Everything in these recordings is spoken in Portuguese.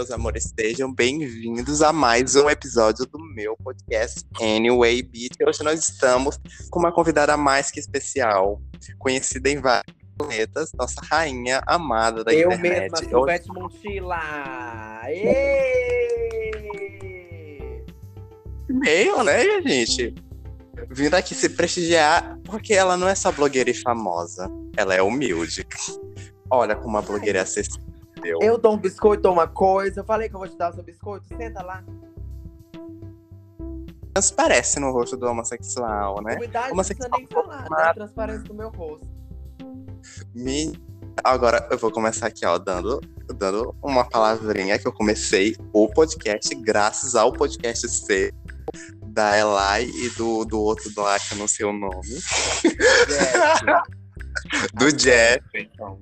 meus amores, sejam bem-vindos a mais um episódio do meu podcast Anyway Beat. Hoje nós estamos com uma convidada mais que especial, conhecida em vários planetas, nossa rainha amada da Eu internet. mesma, Hoje- Silvete Montila! Meio, né, gente? Vindo aqui se prestigiar, porque ela não é só blogueira e famosa, ela é humilde. Olha como a blogueira é acessível. Eu dou um biscoito ou uma coisa. Eu falei que eu vou te dar o seu biscoito. Senta lá. Transparece no rosto do homossexual, né? Cuidado, não precisa Homossexual nem falar. Dá a transparência do meu rosto. Me... Agora eu vou começar aqui, ó, dando, dando uma palavrinha que eu comecei o podcast graças ao podcast C da Elai e do, do outro lá que eu não sei o nome. Do Jeff. então.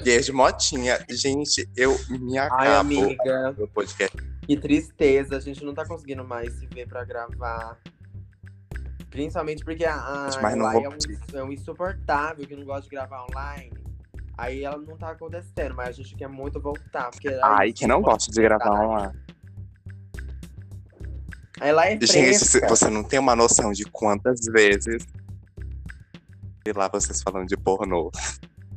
Beijo, Motinha. Gente, eu me acabo Ai, amiga. no podcast. Que tristeza. A gente não tá conseguindo mais se ver pra gravar. Principalmente porque a, a é, um, é um insuportável que não gosta de gravar online. Aí ela não tá acontecendo, mas a gente quer muito voltar. Porque aí Ai, que não gosta de gravar online. Ela é Gente, fresca. você não tem uma noção de quantas vezes. E lá vocês falando de pornô.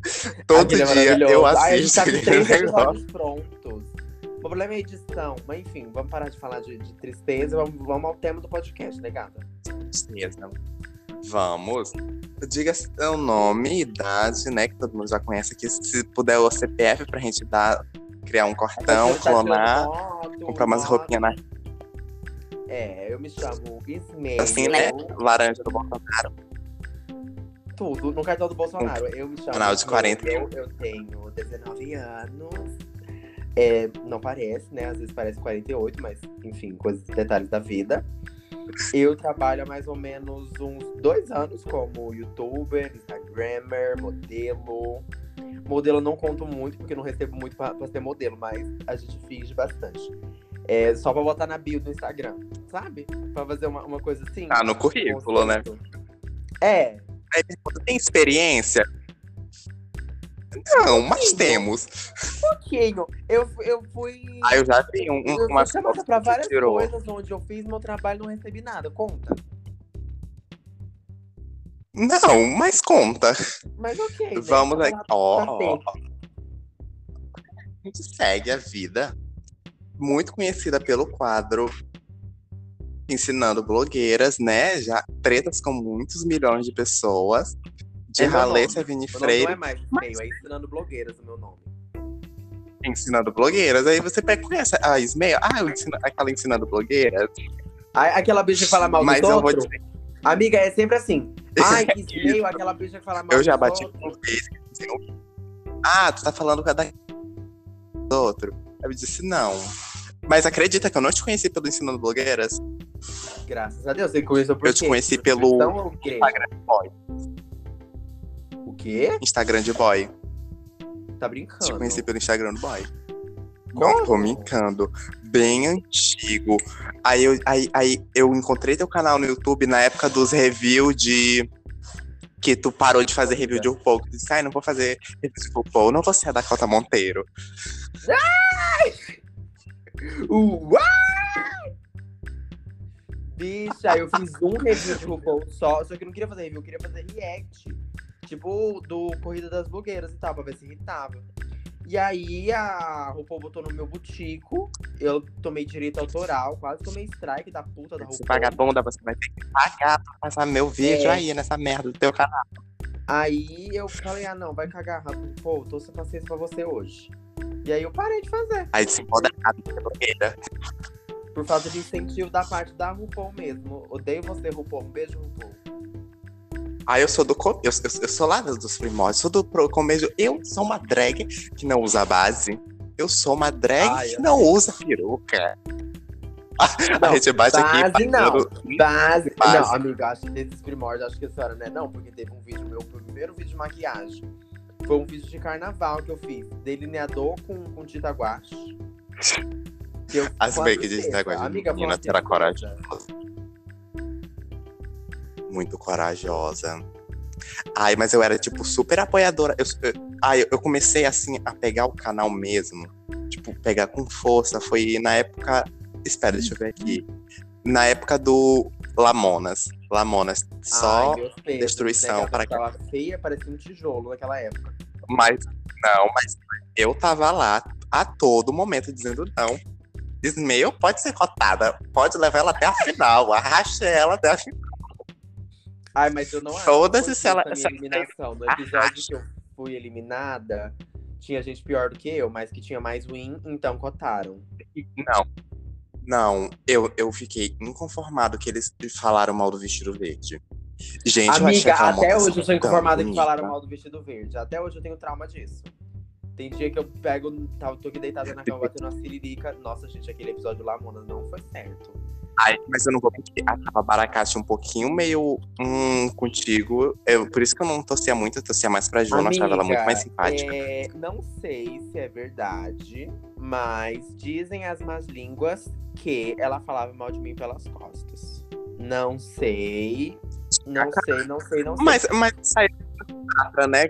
Todo é dia eu maravilhoso. Ai, a gente assisto tá com três episódios prontos. O problema é a edição. Mas enfim, vamos parar de falar de, de tristeza. Vamos, vamos ao tema do podcast, né, gata? Tristeza. Vamos. Diga seu nome, idade, né? Que todo mundo já conhece aqui. Se puder o CPF pra gente dar, criar um cortão, tá tirando clonar, foto, comprar umas roupinhas na É, eu me chamo Ismael. assim, né? Laranja do Bolsonaro. Tudo, no cartão do Bolsonaro. Eu me chamo Canal de Ismael, 40. Eu, eu tenho 19 anos. É, não parece, né? Às vezes parece 48, mas enfim, coisas, detalhes da vida. Eu trabalho há mais ou menos uns dois anos como youtuber, instagrammer, modelo. Modelo eu não conto muito, porque não recebo muito pra, pra ser modelo, mas a gente finge bastante. É só pra botar na bio do Instagram, sabe? Pra fazer uma, uma coisa assim. Ah, no currículo, né? É, Aí pergunta, tem experiência? Não, mas temos. pouquinho. Eu, eu fui. Ah, eu já vi um, um, eu uma chamada pra várias tirou. coisas onde eu fiz meu trabalho e não recebi nada. Conta. Não, mas conta. Mas ok. né? Vamos Tá aqui. Ó, tá ó. A gente segue a vida. Muito conhecida pelo quadro Ensinando Blogueiras, né? Já tretas com muitos milhões de pessoas. De É nome. Vini O Freire, não é mais meio, é ensinando blogueiras o meu nome. ensinando blogueiras. Aí você pega, conhece a Ismael? Ah, eu ensino, aquela ensinando blogueiras. Aquela bicha que fala mal Mas dos eu vou outros. dizer, Amiga, é sempre assim. Ai, que meio, aquela bicha que fala mal eu já bati outros. por vez. assim, Ah, tu tá falando com a da do outro. Eu disse, não. Mas acredita que eu não te conheci pelo Ensinando Blogueiras? Graças a Deus, você conheceu por Eu te quê? conheci Por pelo? Instagram Boy. O quê? Instagram de boy. Tá Te brincando. conheci pelo Instagram do boy. Como? Não tô brincando. Bem antigo. Aí eu, aí, aí eu encontrei teu canal no YouTube na época dos reviews de. Que tu parou de fazer review de RuPaul. Tu disse, ai, não vou fazer review de RuPaul. Não vou ser a Dakota Monteiro. Uai! Bicha, eu fiz um review de RuPaul só, só que eu não queria fazer review, eu queria fazer react. Tipo, do Corrida das Blogueiras e tal, pra ver se irritava. E aí a RuPaul botou no meu butico, eu tomei direito autoral, quase tomei strike da puta da Se RuPaul. vagabunda, você vai ter que pagar pra passar meu vídeo É. aí nessa merda do teu canal. Aí eu falei, ah não, vai cagar, RuPaul, tô sem paciência pra você hoje. E aí eu parei de fazer, Aí se empoderado, blogueira. por falta de incentivo da parte da RuPaul mesmo. Odeio você, RuPaul, um beijo, RuPaul. Aí eu sou do. Eu, eu, eu sou lá dos primórdios, sou do pro- começo. Eu sou uma drag que não usa base. Eu sou uma drag Ai, que não usa peruca. Não, a gente bate aqui base não. passando- Base. Base. Não, amiga, acho que desses primórdios, acho que a senhora não é não, porque teve um vídeo meu, primeiro vídeo de maquiagem. Foi um vídeo de carnaval que eu fiz. Delineador com, com tinta guache. Que eu- As make de tinta guache, Amiga, menina, terá tristeza. Muito corajosa. Ai, mas eu era, tipo, super apoiadora. Eu, eu- ai, eu comecei, assim, a pegar o canal mesmo. Tipo, pegar com força foi na época. Espera, deixa eu ver aqui. Na época do Lamonas. Lamonas. Só Ai, pesos, destruição né? para Tava feia, parecia um tijolo naquela época. Mas não, mas eu tava lá a todo momento dizendo não. Ismael pode ser cotada, pode levar ela até a final, arraste ela até a final. Ai, mas eu não acho. Foda-se que ela- ela- eliminação. No episódio que eu fui eliminada, tinha gente pior do que eu, mas que tinha mais win, então cotaram. Não. Não, eu, eu fiquei inconformado que eles falaram mal do vestido verde. Gente, Amiga, até hoje eu sou inconformada que falaram mal do vestido verde. Até hoje eu tenho trauma disso. Tem dia que eu pego, tá, tô aqui deitada na cama batendo uma siririca. Nossa, gente, aquele episódio lá, Mona, não foi certo. Ai, mas eu não vou mentir, a Tava Baracate um pouquinho meio hum, contigo. Eu, por isso que eu não torcia muito, eu torcia mais pra Ju, eu achava ela muito mais simpática. é, não sei se é verdade, mas dizem as más línguas que ela falava mal de mim pelas costas. Não sei. Não sei, não sei, não sei. Mas, mas saiu da né?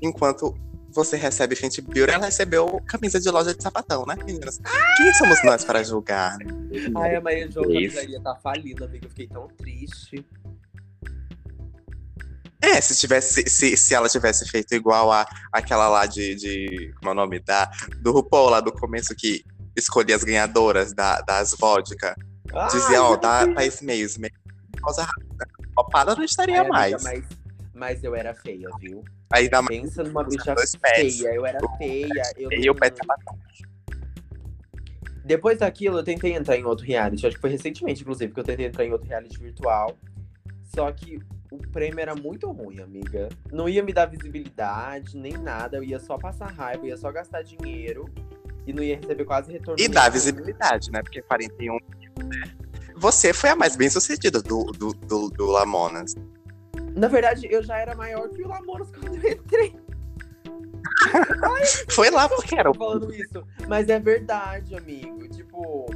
Enquanto você recebe Fenty Beauty, ela recebeu camisa de loja de sapatão, né, meninas? Quem somos nós para julgar? Ai, a Maria Jo Isso. camisaria tá falindo, amiga. Eu fiquei tão triste. É, se tivesse, se, se ela tivesse feito igual a aquela lá de, de como é o nome da do RuPaul lá do começo que escolhia as ganhadoras da, das vodka, dizia, ó, dá pra esse meio, esse meio. Causa. Copada não estaria Ai, amiga, mais. Mas, mas eu era feia, viu? Aí dá mais Pensa numa bicha feia. Eu era feia. Eu e o não- pé sapatão. Depois daquilo, eu tentei entrar em outro reality. Acho que foi recentemente, inclusive, que eu tentei entrar em outro reality virtual. Só que o prêmio era muito ruim, amiga. Não ia me dar visibilidade, nem nada. Eu ia só passar raiva, eu ia só gastar dinheiro. E não ia receber quase retorno. E dá visibilidade, né? Porque 41 né? Você foi a mais bem sucedida do, do, do, do Lamonas. Na verdade, eu já era maior que o Lamoros quando eu entrei. Foi lá porque era falando isso. Mas é verdade, amigo. Tipo.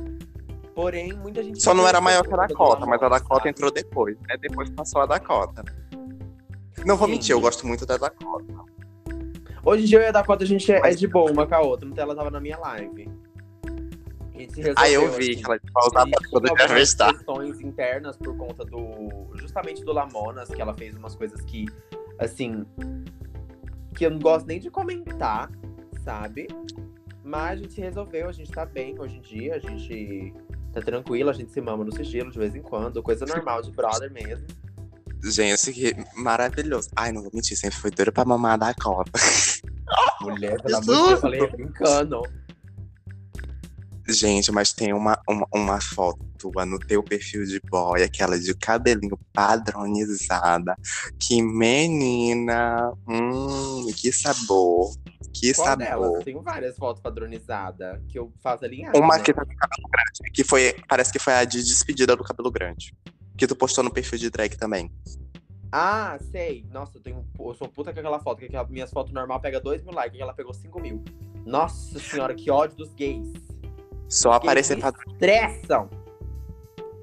Porém, muita gente. Só não era maior que a Dakota, mas a Dakota entrou depois, né? Depois passou a Dakota. Não vou Sim. mentir, eu gosto muito da Dakota. Hoje em dia eu e a Dakota, a gente é, Mas- é de boa uma com a outra. Então ela tava na minha live. Se resolveu, Aí eu vi assim. que ela vai usar E pra poder questões internas por conta do. Justamente do Lamonas, que ela fez umas coisas que, assim. Que eu não gosto nem de comentar, sabe? Mas a gente se resolveu, a gente tá bem hoje em dia, a gente tá tranquilo, a gente se mama no sigilo de vez em quando, coisa normal de brother mesmo. Gente, que maravilhoso. Ai, não vou mentir, sempre foi doido pra mamar a Dakota. Mulher, pelo amor de! Deus, eu falei brincando. Gente, mas tem uma, uma, uma foto tua no teu perfil de boy, aquela de cabelinho padronizada. Que menina! Hum, que sabor! Que Qual sabor! delas? Tenho várias fotos padronizadas que eu faço alinhada. Uma né? que tá com cabelo grande, que foi, parece que foi a de despedida do cabelo grande. Que tu postou no perfil de drag também. Ah, sei. Nossa, eu, tenho, eu sou puta com aquela foto, que aquela, minhas fotos normal pega 2 mil likes, e ela pegou 5 mil. Nossa senhora, que ódio dos gays. Só aparecer padrão. Estressam.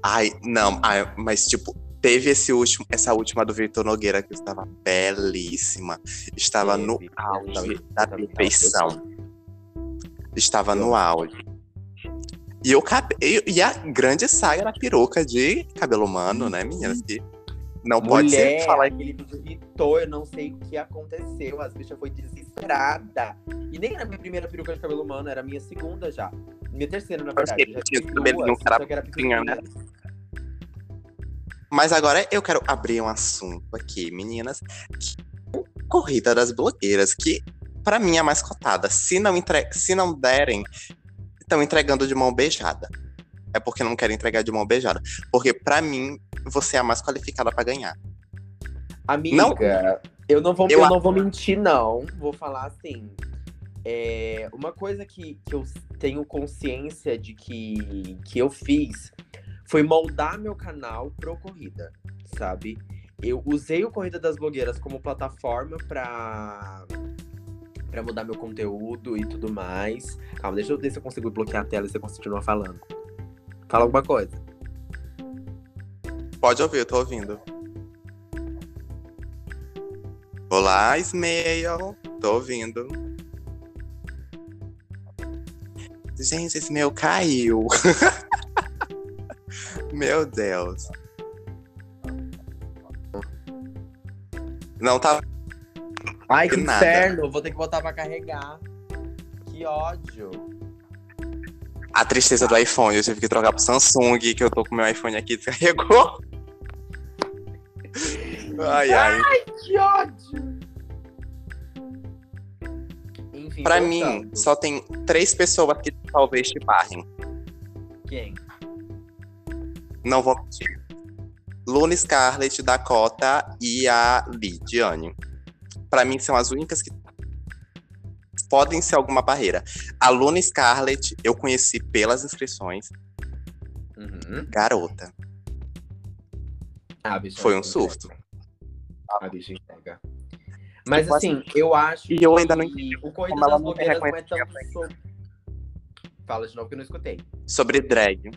Ai, não, ai, mas tipo, teve esse último, essa última do Vitor Nogueira que estava belíssima. Estava no Teve, auge tava- da perfeição. Estava no auge. E, cabe... e a grande saga da peruca de cabelo humano, né, meninas? Que não pode Mulher, ser falar aquele vídeo irritou, eu não sei o que aconteceu. As bichas foi desesperada. E nem era a minha primeira peruca de cabelo humano, era a minha segunda já. Minha terceira, na verdade. Já tinha cabelinho né? Mas agora eu quero abrir um assunto aqui, meninas. Que- Corrida das blogueiras, que pra mim é a mais cotada. Se não, entre... Se não derem, estão entregando de mão beijada. É porque não querem entregar de mão beijada. Porque pra mim, você é a mais qualificada pra ganhar. Amiga, Não. eu não vou, Eu eu não vou mentir, não. Vou falar assim. É, uma coisa que, que eu tenho consciência de que, que eu fiz foi moldar meu canal pro Corrida, sabe? Eu usei o Corrida das Blogueiras como plataforma pra, pra mudar meu conteúdo e tudo mais. Calma, deixa eu ver se eu consigo bloquear a tela e você continua falando. Fala alguma coisa. Pode ouvir, eu tô ouvindo. Olá, Ismael. Tô ouvindo. Gente, esse meu caiu. meu Deus. Não tá. Ai, que Que nada. inferno! Vou ter que botar pra carregar. Que ódio. A tristeza do iPhone. Eu tive que trocar pro Samsung, que eu tô com meu iPhone aqui, descarregou. Ai, ai. Que ódio! Enfim, Pra mim, só tem três pessoas que talvez te barrem. Quem? Não vou mentir. Luna Scarlett, Dakota e a Lidiane. Pra mim, são as únicas que podem ser alguma barreira. A Luna Scarlett, eu conheci pelas inscrições. Uhum. Garota. Ah, Foi um entrega. surto. A bicha entrega. Mas Tipo assim, eu acho E eu ainda não que o Corrida das Blogueiras não é reconhecimento. sobre... Fala de novo que eu não escutei. Sobre drag.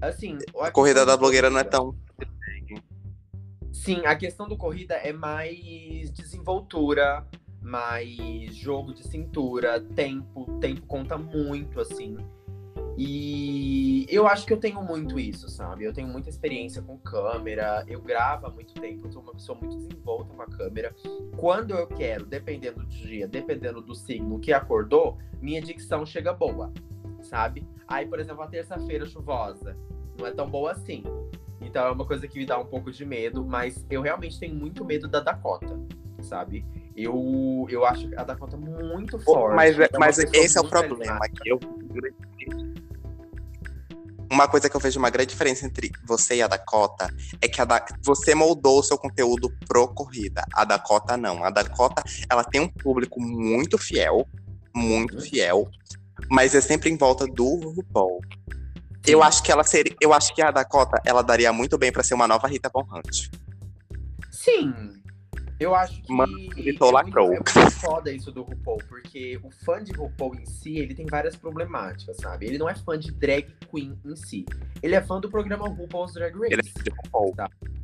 Assim, A corrida da blogueira não é tão. Sim, a questão do corrida é mais desenvoltura, mais jogo de cintura, tempo, tempo conta muito, assim. E eu acho que eu tenho muito isso, sabe? Eu tenho muita experiência com câmera, eu gravo há muito tempo, eu sou uma pessoa muito desenvolta com a câmera. Quando eu quero, dependendo do dia, dependendo do signo que acordou, minha dicção chega boa, sabe? Aí, por exemplo, a terça-feira chuvosa não é tão boa assim. Então é uma coisa que me dá um pouco de medo, mas eu realmente tenho muito medo da Dakota, sabe? Eu, eu acho a Dakota muito forte. Mas, é uma mas esse é o problema. eu- Uma coisa que eu vejo uma grande diferença entre você e a Dakota é que a da... você moldou o seu conteúdo pro corrida. A Dakota não. A Dakota, ela tem um público muito fiel, muito Uhum. fiel, mas é sempre em volta do RuPaul. Eu acho que ela seria, eu acho que a Dakota, ela daria muito bem pra ser uma nova Rita Von Hunt. Sim. Eu acho que Mano, é gritou, muito, é muito foda isso do RuPaul, porque o fã de RuPaul em si, ele tem várias problemáticas, sabe? Ele não é fã de drag queen em si. Ele é fã do programa RuPaul's Drag Race. Ele é de RuPaul.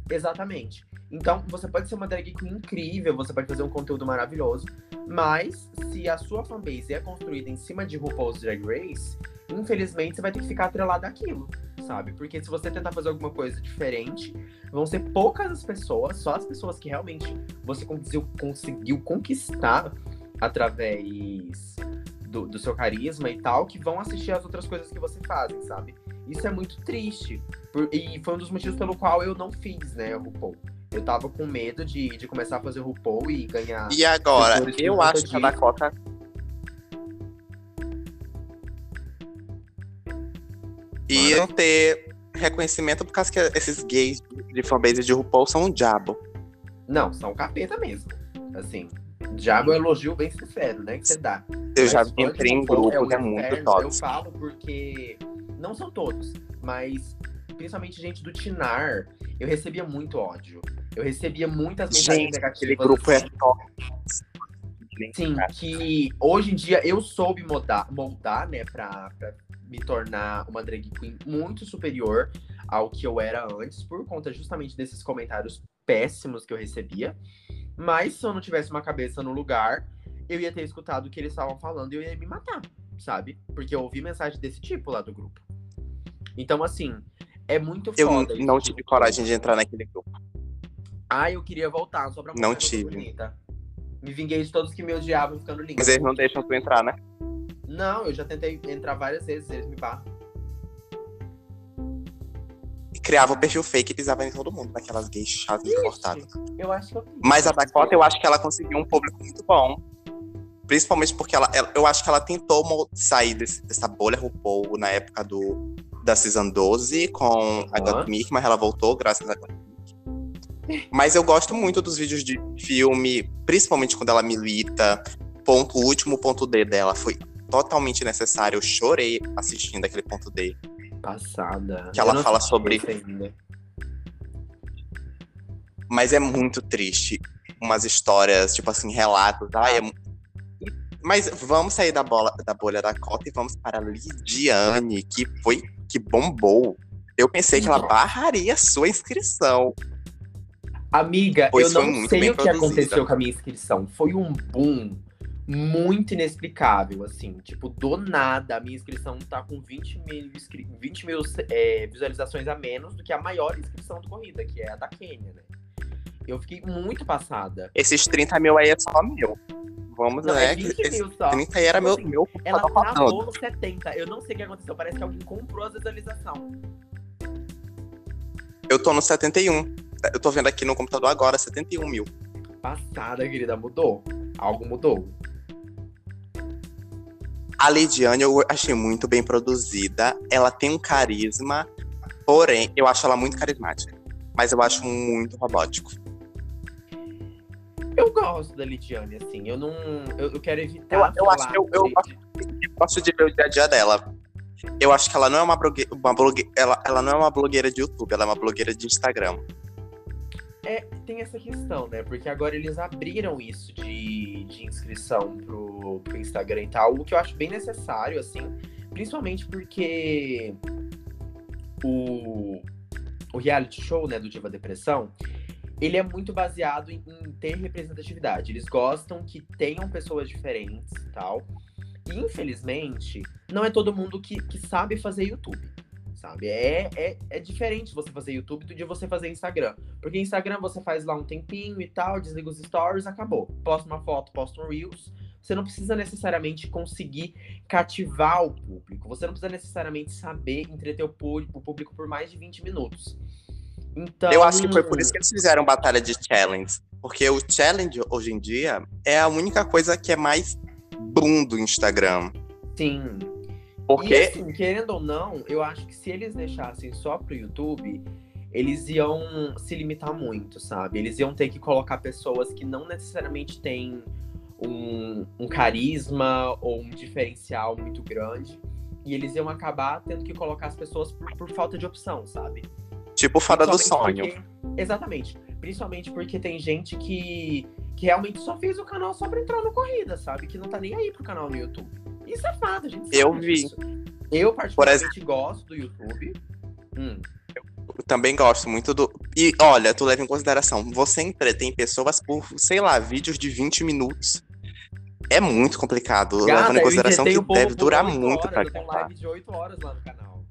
Exatamente. Então, você pode ser uma drag queen incrível, você pode fazer um conteúdo maravilhoso, mas se a sua fanbase é construída em cima de RuPaul's Drag Race, infelizmente você vai ter que ficar atrelado àquilo, sabe? Porque se você tentar fazer alguma coisa diferente, vão ser poucas as pessoas, só as pessoas que realmente você conseguiu, conseguiu conquistar através do, do seu carisma e tal, que vão assistir as outras coisas que você fazem, sabe? Isso é muito triste. Por- e foi um dos motivos pelo qual eu não fiz, né, RuPaul. Eu tava com medo de, de começar a fazer RuPaul e ganhar. E agora, eu acho que a disso. Dakota iam ter reconhecimento por causa que esses gays de fanbase de RuPaul são um diabo. Não, são capeta mesmo. Assim, já é um elogio bem sincero, né? Que você dá. Eu já Mas de entrei em grupos, um é muito inferno. Eu falo porque não são todos, mas principalmente gente do Tinar, eu recebia muito ódio. Eu recebia muitas mensagens Gente, aquele negativas. grupo é assim. Tóxico. Sim, que hoje em dia eu soube moldar, moldar né, pra, pra me tornar uma drag queen muito superior ao que eu era antes, por conta justamente desses comentários péssimos que eu recebia. Mas se eu não tivesse uma cabeça no lugar, eu ia ter escutado o que eles estavam falando e eu ia me matar, sabe? Porque eu ouvi mensagem desse tipo lá do grupo. Então, assim, é muito Eu foda. isso não tive coragem de entrar naquele grupo. Ah, eu queria voltar só pra Não eu tive. bonita. Me vinguei de todos que me odiavam ficando linda. Mas eles não deixam tu entrar, né? Não, eu já tentei entrar várias vezes, eles me barram. E criava o perfil fake e pisava em todo mundo, naquelas gays chatas e cortadas. Eu acho que eu Mas a Dakota, eu acho que ela conseguiu um público muito bom. Principalmente porque ela, ela- eu acho que ela tentou sair desse- dessa bolha RuPaul na época do, da Season 12 com a Aham. Gottmik, mas ela voltou graças a. Mas eu gosto muito dos vídeos de filme, principalmente quando ela milita. Ponto, o último ponto D dela foi totalmente necessário. Eu chorei assistindo aquele ponto D. Passada. Que ela fala sobre-. Mas é muito triste. Umas histórias, tipo assim, relatos. Ai, é Mas vamos sair da, bola, da bolha da cota e vamos para a Lidiane, que foi que bombou. Eu pensei que ela barraria a sua inscrição. Amiga, Pois eu não sei o que produzida. aconteceu com a minha inscrição. Foi um boom. muito inexplicável, assim. Tipo, do nada, a minha inscrição tá com 20 mil, 20 mil é, visualizações a menos do que a maior inscrição do Corrida, que é a da Quênia, né? Eu fiquei muito passada. Esses 30 mil aí é só meu. Vamos, Não, né? é 20 Esse mil só. 30 aí era Tipo meu, assim, meu Ela computador travou no 70. Eu não sei o que aconteceu. Parece que alguém comprou a visualização. Eu tô no 71. Eu tô vendo aqui no computador agora, 71 mil. Passada, querida, mudou. Algo mudou. A Lidiane eu achei muito bem produzida. Ela tem um carisma, porém, eu acho ela muito carismática. Mas eu acho muito robótico. Eu gosto da Lidiane, assim. Eu não. Eu, eu quero evitar. Eu- eu acho que eu- eu Eu gosto de ver o dia a dia dela. Eu acho que ela não é uma blogueira. Uma blogue... ela, ela não é uma blogueira de YouTube, ela é uma blogueira de Instagram. É, tem essa questão, né? Porque agora eles abriram isso de, de inscrição pro, pro Instagram e tal, o que eu acho bem necessário, assim, principalmente porque o, o reality show, né, do Diva Depressão, ele é muito baseado em, em ter representatividade. Eles gostam que tenham pessoas diferentes e tal. E, infelizmente, não é todo mundo que, que sabe fazer YouTube. Sabe? É, é, é diferente você fazer YouTube do de você fazer Instagram. Porque Instagram você faz lá um tempinho e tal, desliga os stories, acabou. Posta uma foto, posta um Reels. Você não precisa necessariamente conseguir cativar o público. Você não precisa necessariamente saber entreter o pu- o público por mais de 20 minutos. Então, Eu acho que foi por isso que eles fizeram batalha de challenge. Porque o challenge, hoje em dia, é a única coisa que é mais boom do Instagram. Sim. E Porque assim, querendo ou não, eu acho que se eles deixassem só pro YouTube, eles iam se limitar muito, sabe? Eles iam ter que colocar pessoas que não necessariamente têm um, um carisma ou um diferencial muito grande. E eles iam acabar tendo que colocar as pessoas por, por falta de opção, sabe? tipo, fora do sonho. porque- exatamente. Principalmente porque tem gente que, que realmente só fez o canal só pra entrar no Corrida, sabe? Que não tá nem aí pro canal no YouTube. Isso é gente Eu vi. disso. Eu, particularmente, gosto do YouTube. Hum, Eu também gosto muito do. E olha, tu leva em consideração, você entretém pessoas por, sei lá, vídeos de 20 minutos. É muito complicado. Gata, levando em eu consideração que deve durar muito horas, pra Eu tenho live de 8 horas lá no canal.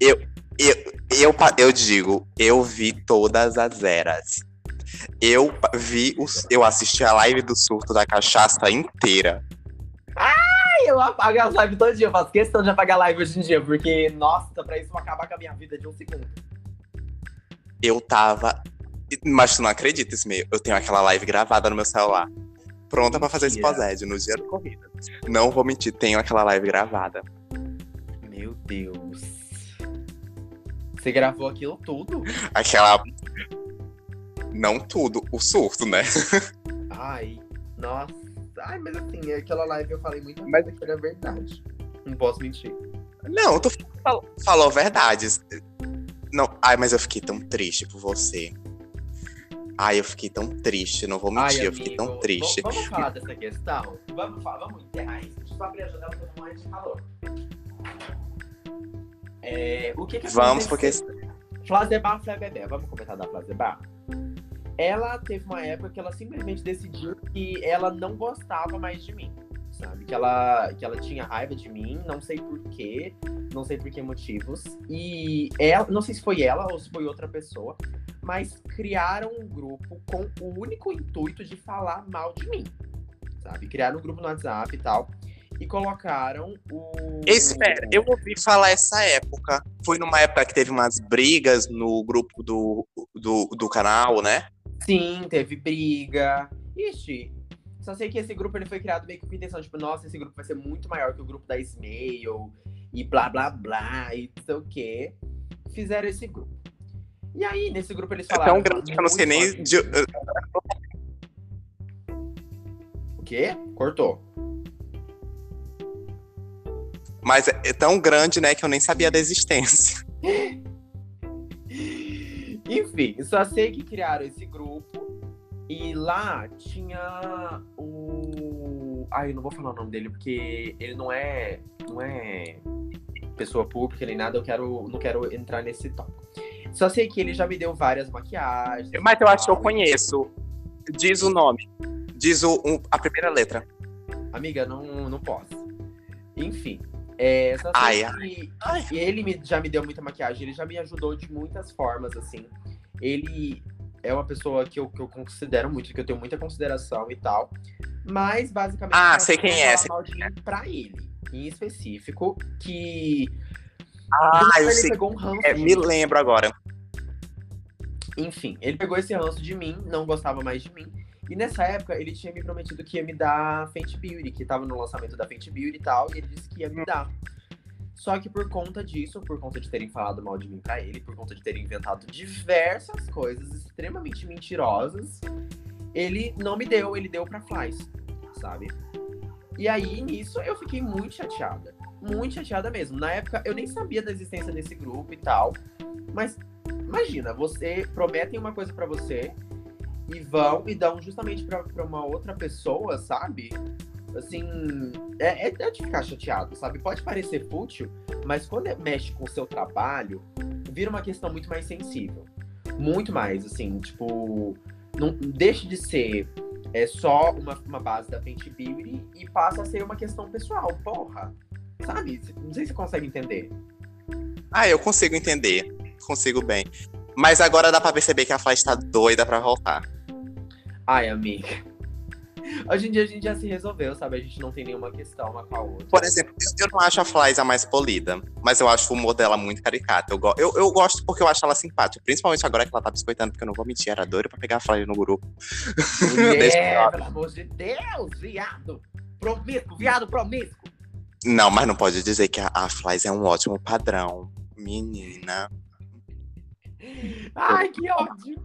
Eu, eu, pa- eu digo, eu vi todas as eras. Eu vi os, eu assisti a live do surto da cachaça inteira. Ai, eu apago as lives todo dia. Eu faço questão de apagar live hoje em dia, porque, nossa, pra isso acabar com a minha vida de um segundo. Eu tava. Mas tu não acredita, isso meio. Eu tenho aquela live gravada no meu celular. Pronta pra fazer Mentira. exposed no dia da corrida. Não vou mentir, tenho aquela live gravada. Meu Deus. Você gravou aquilo tudo? Aquela. Não tudo, o surto, né? Ai, nossa. Ai, mas assim, aquela live eu falei muita Mas- que era verdade. Não posso mentir. Não, tu falou, falou verdades. Não, ai, mas eu fiquei tão triste por você. Ai, eu fiquei tão triste, não vou mentir, Ai, eu fiquei tão triste. Vamos falar dessa questão? Vamos, falar, vamos enterrar isso. Deixa eu só abrir a janela pra mais de calor. É, o que que Vamos, porque? Flazebar, Flebebé. Vamos comentar da Flazebar? Ela teve uma época que ela simplesmente decidiu que ela não gostava mais de mim. Sabe? Que ela, que ela tinha raiva de mim, não sei porquê, não sei por que motivos. E ela, não sei se foi ela ou se foi outra pessoa, mas criaram um grupo com o único intuito de falar mal de mim. Sabe? Criaram um grupo no WhatsApp e tal. E colocaram o. Espera, eu ouvi falar essa época. Foi numa época que teve umas brigas no grupo do, do, do canal, né? Sim, teve briga. Ixi, só sei que esse grupo ele foi criado meio que com intenção, tipo, nossa, esse grupo vai ser muito maior que o grupo da Smail e blá blá blá e não sei o quê. Fizeram esse grupo. E aí, nesse grupo eles É falaram. tão grande que eu não sei nem. de- O quê? Cortou. Mas é é tão grande, né, que eu nem sabia da existência. Enfim, só sei que criaram esse grupo e lá tinha o. Ai, eu não vou falar o nome dele porque ele não é. não é pessoa pública nem nada, eu quero, não quero entrar nesse tópico. Só sei que ele já me deu várias maquiagens. Mas eu acho que eu conheço. Diz o nome. Diz o, um- a primeira letra. Amiga, não, não posso. Enfim. É, só Ai, sei que e ele me- já me deu muita maquiagem, ele já me ajudou de muitas formas, assim. Ele é uma pessoa que eu, que eu considero muito, que eu tenho muita consideração e tal. Mas, basicamente, Ah, eu sei quem é, sei mal de mim pra ele, em específico, que Ah, eu ele sei. pegou um ranço É, me lembro agora. Enfim, ele pegou esse ranço de mim, não gostava mais de mim. E nessa época, ele tinha me prometido que ia me dar Fenty Beauty, que tava no lançamento da Fenty Beauty e tal, e ele disse que ia me dar. Só que por conta disso, por conta de terem falado mal de mim pra ele, por conta de terem inventado diversas coisas extremamente mentirosas, ele não me deu, ele deu pra Flies, sabe? E aí, nisso, eu fiquei muito chateada. Muito chateada mesmo. Na época, eu nem sabia da existência desse grupo e tal. Mas imagina, você prometem uma coisa pra você e vão e dão justamente pra uma outra pessoa, sabe? Assim, é, é, é de ficar chateado, sabe? Pode parecer fútil, mas quando é- mexe com o seu trabalho, vira uma questão muito mais sensível. Muito mais, assim, tipo, não deixa de ser é só uma, uma base da Fenty Beauty e passa a ser uma questão pessoal, porra. Sabe? Não sei se você consegue entender. Ah, eu consigo entender. Consigo bem. Mas agora dá pra perceber que a Fly está doida pra voltar. Ai, amiga. Hoje em dia a gente já se resolveu, sabe? A gente não tem nenhuma questão uma com a outra. Por exemplo, eu- não acho a Fly a mais polida, mas eu acho o humor dela muito caricato. Eu, go- eu, eu gosto porque eu acho ela simpática. Principalmente agora que ela tá biscoitando, porque eu não vou mentir, era doida pra pegar a Fly no grupo. Mulher, pelo amor de Deus, viado! Promíscuo, viado promíscuo! Não, mas não pode dizer que a, a Fly é um ótimo padrão. Menina. Ai, que ódio!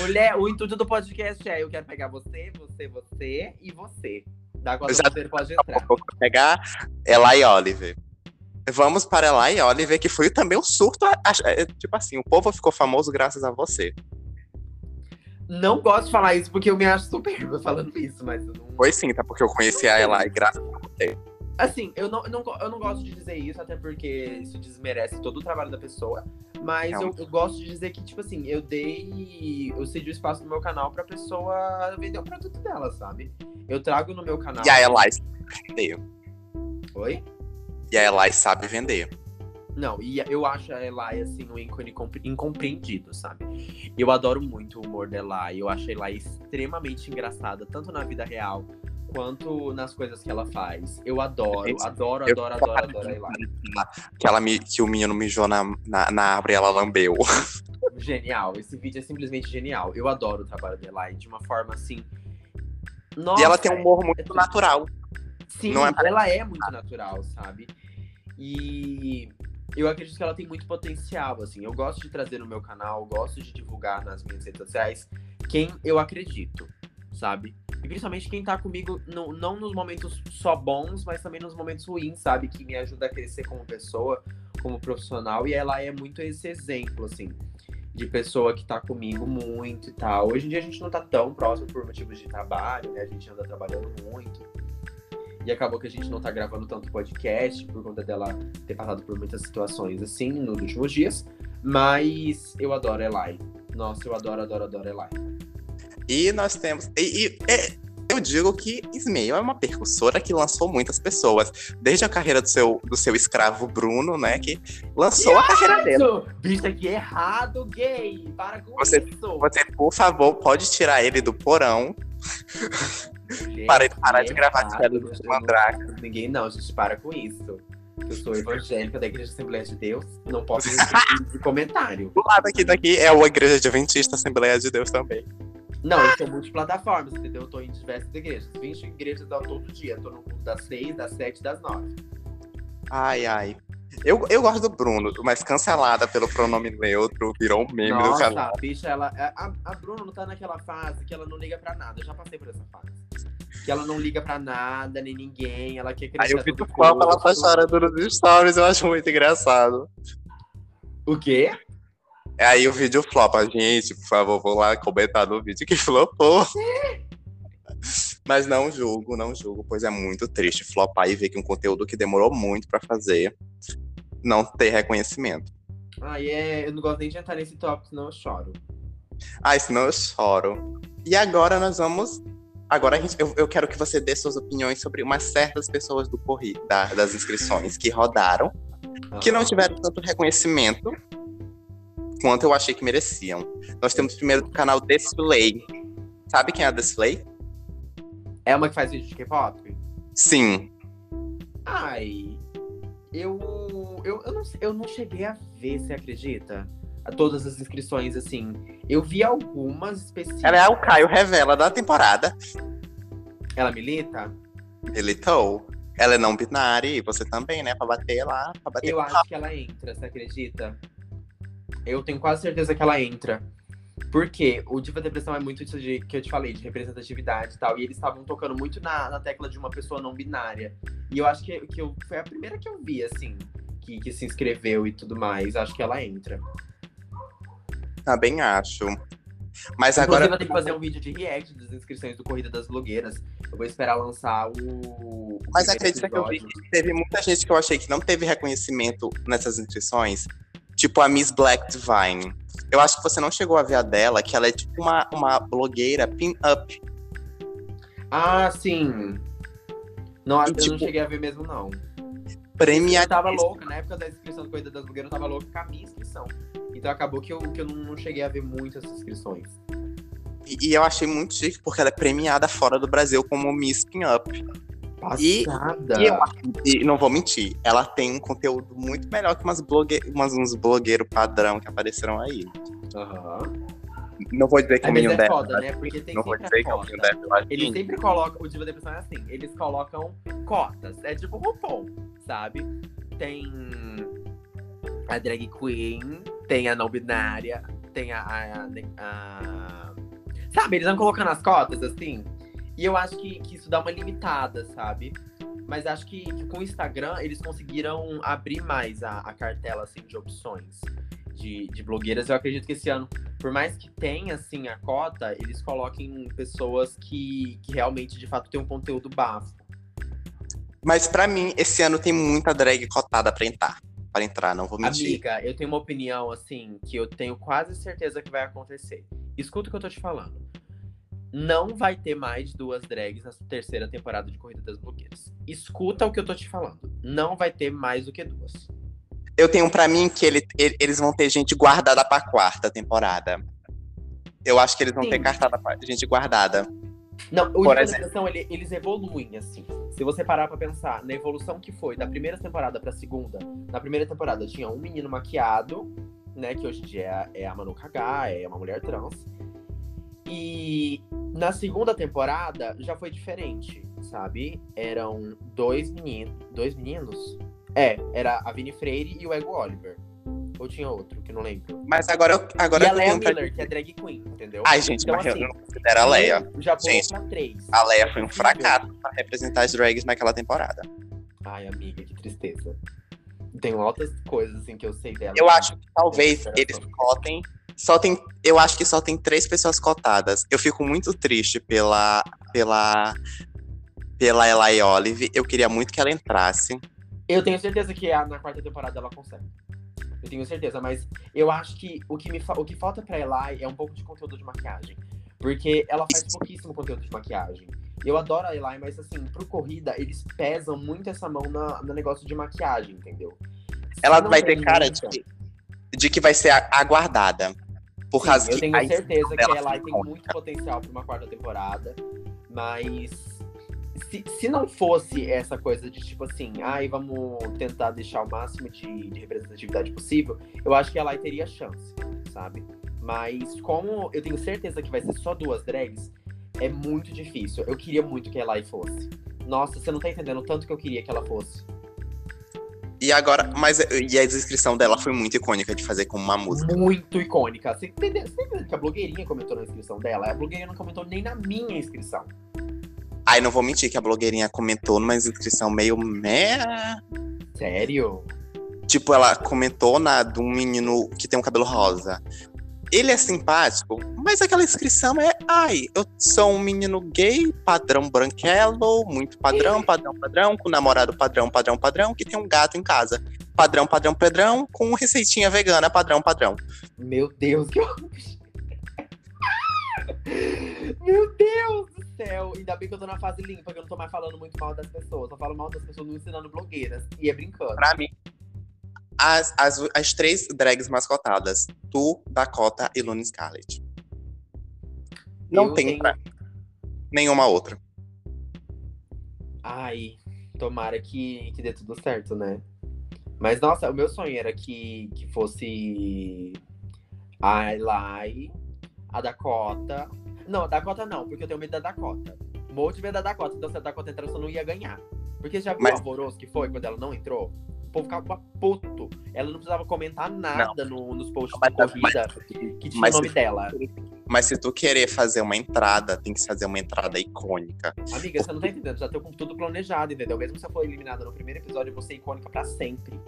Mulher, o intuito do podcast é eu quero pegar você, você, você e você. Da qual você pode entrar. Vou pegar Eli Oliver. Vamos para Eli Oliver, que foi também o surto. a- a- é, Tipo assim, o povo ficou famoso graças a você. Não gosto de falar isso porque eu me acho super falando isso, mas eu não. Foi sim, tá? Porque eu conheci a Eli graças Assim, eu não, eu, não, eu não gosto de dizer isso, até porque isso desmerece todo o trabalho da pessoa. Mas eu, eu gosto de dizer que, tipo assim, eu dei. Eu cedi o espaço no meu canal pra pessoa vender o produto dela, sabe? Eu trago no meu canal. E a Eli sabe vender. Oi? E a Eli sabe vender. Não, e eu acho a Elai, assim, um ícone compre- incompreendido, sabe? Eu adoro muito o humor da Elai. Eu acho a Elai extremamente engraçada, tanto na vida real quanto nas coisas que ela faz. Eu adoro, Gente, adoro, eu- adoro, adoro, adoro a Elai. Que, ela me, que o menino mijou na, na, na árvore e ela lambeu. Genial, esse vídeo é simplesmente genial. Eu adoro o trabalho da Elai de uma forma assim. Nossa, e ela tem um humor é muito tudo. natural. Sim, Não é- ela é muito natural, sabe? E eu acredito que ela tem muito potencial, assim. Eu gosto de trazer no meu canal, gosto de divulgar nas minhas redes sociais quem eu acredito, sabe? E principalmente quem tá comigo, no- não nos momentos só bons, mas também nos momentos ruins, sabe? Que me ajuda a crescer como pessoa, como profissional. E ela é muito esse exemplo, assim, de pessoa que tá comigo muito e tal. Hoje em dia a gente não tá tão próximo por motivos de trabalho, né? A gente anda trabalhando muito. E acabou que a gente não tá gravando tanto podcast por conta dela ter passado por muitas situações assim nos últimos dias. Mas eu adoro Elai. Nossa, eu adoro, adoro, adoro Elai. E nós temos. E, e- é, eu digo que Ismael é uma percussora que lançou muitas pessoas. Desde a carreira do seu, do seu escravo Bruno, né? Que lançou a carreira dele. Isso! Bicho, aqui é errado, gay! Para com Você- isso! Você, por favor, pode tirar ele do porão. Gente, para ele parar de gravar eu do Mandrake. Ninguém não, gente, para com isso. Eu sou evangélica da Igreja Assembleia de Deus, não posso de comentário. Do lado aqui daqui é a Igreja Adventista Assembleia de Deus também. Não, eu sou multiplataformas, entendeu? Eu tô em diversas igrejas. 20 igrejas ao todo dia. Eu tô no culto das 6, das 7, das 9. Ai, ai. Eu, eu gosto do Bruno, mas cancelada pelo pronome neutro, virou um meme do Nossa, canal. a bicha, ela. A, a Bruna não tá naquela fase que ela não liga pra nada. Eu já passei por essa fase. Que ela não liga pra nada, nem ninguém. Ela quer Aí crescer. o Vitor todo Flop, ela tá chorando nos stories, eu acho muito engraçado. O quê? Aí o vídeo flopa, gente, por favor, vou lá comentar no vídeo que flopou. Mas não julgo, não julgo, pois é muito triste flopar e ver que um conteúdo que demorou muito pra fazer não ter reconhecimento. Ai, é. Eu não gosto nem de entrar nesse tópico, senão eu choro. Ai, senão eu choro. E agora nós vamos. Agora a gente, eu, eu quero que você dê suas opiniões sobre umas certas pessoas do corrido, da, das inscrições que rodaram, que não tiveram tanto reconhecimento quanto eu achei que mereciam. Nós temos primeiro o canal Display. Sabe quem é a Display? É uma que faz vídeo de K-pop? Sim. Ai. Eu. Eu, eu, não, eu não cheguei a ver, você acredita? A todas as inscrições, assim. Eu vi algumas específicas. Ela é o Caio Revela da temporada. Ela milita? Militou. Ela é não binária e você também, né? Pra bater lá, pra bater Eu acho que ela entra, você acredita? Eu tenho quase certeza que ela entra. Porque o Diva Depressão é muito isso de, que eu te falei, de representatividade e tal. E eles estavam tocando muito na, na tecla de uma pessoa não binária. E eu acho que, que eu, foi a primeira que eu vi, assim, que, que se inscreveu e tudo mais. Acho que ela entra. Também acho. Mas Inclusive, agora. eu tenho que fazer um vídeo de react das inscrições do Corrida das Blogueiras. Eu vou esperar lançar o. o Mas acredita que eu vi que teve muita gente que eu achei que não teve reconhecimento nessas inscrições. Tipo a Miss Black Divine. Eu acho que você não chegou a ver a dela, que ela é tipo uma, uma blogueira pin-up. Ah, sim. Não, eu tipo, não cheguei a ver mesmo, não. Premiada. Eu tava louca, na época da inscrição do Corrida das Blogueiras, eu tava louca com a minha inscrição. Então acabou que eu, que eu não, cheguei a ver muitas inscrições. E, e eu achei muito chique, porque ela é premiada fora do Brasil como Miss Pin-Up. E- Passada. E eu acho e não vou mentir, ela tem um conteúdo muito melhor que umas blogue... umas, uns blogueiros padrão que apareceram aí. Aham. Não vou dizer que É, o menino é dela. foda, né? Porque tem Não vou dizer a que é o menino acho Eles sempre colocam, o Diva Depressão é assim, eles colocam cotas. É tipo RuPaul, sabe? Tem a drag queen, tem a não binária, tem a, a- a- Sabe, eles vão colocando as cotas assim. E eu acho que, que isso dá uma limitada, sabe? Mas acho que, que com o Instagram eles conseguiram abrir mais a, a cartela assim, de opções de, de blogueiras. Eu acredito que esse ano por mais que tenha, assim, a cota, eles coloquem pessoas que, que realmente, de fato, têm um conteúdo bafo. Mas pra mim, esse ano tem muita drag cotada pra entrar. Pra entrar, não vou mentir. Amiga, eu tenho uma opinião, assim, que eu tenho quase certeza que vai acontecer. Escuta o que eu tô te falando. Não vai ter mais de duas drags na terceira temporada de Corrida das Blogueiras. Escuta o que eu tô te falando. Não vai ter mais do que duas. Eu tenho pra mim que ele- ele- eles vão ter gente guardada pra quarta temporada. Eu acho que eles vão Sim. ter cartada pra gente guardada. Não, o. Depressão, ele- eles evoluem, assim. Se você parar pra pensar na evolução que foi da primeira temporada pra segunda, na primeira temporada tinha um menino maquiado, né, que hoje em dia é, é a Manu Kaga, é uma mulher trans. E na segunda temporada já foi diferente, sabe? Eram dois meninos, dois meninos? É, era a Vini Freire e o Ego Oliver. Ou tinha outro, que eu não lembro. Mas agora, eu- agora e a eu Leia Miller, que é drag queen, entendeu? Ai, gente, Então, mas eu assim, não considero a Leia. Já Gente, pra três. A Leia foi um Incrível. fracasso pra representar as drags naquela temporada. Ai, amiga, que tristeza. Tem outras coisas assim que eu sei dela. Eu acho que talvez Tem eles cotem. Só tem, eu acho que só tem três pessoas cotadas. Eu fico muito triste pela pela pela Eli Olive. Eu queria muito que ela entrasse. Eu tenho certeza que a- na quarta temporada ela consegue. Eu tenho certeza, mas eu acho que o que, me o que falta pra Eli é um pouco de conteúdo de maquiagem. Porque ela faz pouquíssimo conteúdo de maquiagem. Eu adoro a Eli, mas assim, pro corrida, eles pesam muito essa mão na, no negócio de maquiagem, entendeu? Se Ela vai ter cara de de que vai ser aguardada. Por Sim, causa eu que tenho a certeza que a Eli tem icônica. muito potencial para uma quarta temporada, mas se, se não fosse essa coisa de tipo assim, ai, vamos tentar deixar o máximo de, de representatividade possível, eu acho que a Eli teria chance, sabe? Mas como eu tenho certeza que vai ser só duas drags, é muito difícil. Eu queria muito que a Eli fosse. Nossa, você não tá entendendo o tanto que eu queria que ela fosse. E agora, mas e a descrição dela foi muito icônica de fazer como uma música. Muito icônica. Você entendeu? Você entendeu que a blogueirinha comentou na inscrição dela? A blogueirinha não comentou nem na minha inscrição. Ai, não vou mentir que a blogueirinha comentou numa inscrição meio meh. Sério? Tipo, ela comentou na de um menino que tem um cabelo rosa. Ele é simpático, mas aquela inscrição é, ai, eu sou um menino gay, padrão branquelo, muito padrão, padrão, padrão, com namorado padrão, padrão, padrão, que tem um gato em casa. Padrão, padrão, padrão, com receitinha vegana, padrão, padrão. Meu Deus, que horror. Meu Deus do céu! Ainda bem que eu tô na fase limpa, que eu não tô mais falando muito mal das pessoas. Só falo mal das pessoas não ensinando blogueiras. E é brincando. Pra mim, as, as, as três drags mascotadas. Tu, Dakota e Luna Scarlett. Não Eu tem tenho- pra nenhuma outra. Ai, tomara que, que dê tudo certo, né? Mas, nossa, o meu sonho era que, que fosse a Eli, a Dakota. Não, a Dakota não, porque eu tenho medo da Dakota. Morro de medo da Dakota, então se a Dakota entrasse eu não ia ganhar. Porque já viu Mas- o alvoroço que foi quando ela não entrou? O povo ficava puto. Ela não precisava comentar nada no- nos posts Mas- de corrida que tinha mas o nome se- dela. Mas se tu querer fazer uma entrada, tem que fazer uma entrada icônica. Amiga, você não tá entendendo, já com tudo planejado, entendeu? Mesmo se eu for eliminada no primeiro episódio, eu vou ser icônica pra sempre.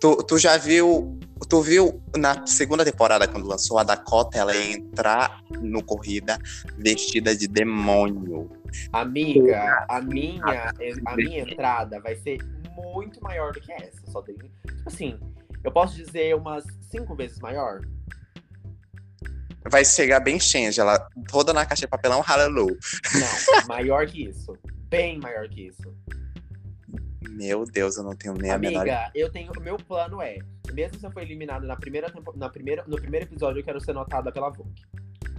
Tu, tu já viu. Tu viu na segunda temporada, quando lançou a Dakota, ela ia entrar no corrida vestida de demônio. Amiga, a minha, a minha entrada vai ser muito maior do que essa. Só tem, tipo assim, eu posso dizer umas cinco vezes maior. Vai chegar bem change, ela toda na caixa de papelão, hallelujah. Não, maior que isso. Bem maior que isso. Meu Deus, eu não tenho nem a menor Amiga, eu tenho. O meu plano é, mesmo se eu for eliminada na primeira na primeira, no primeiro episódio, eu quero ser notada pela Vogue.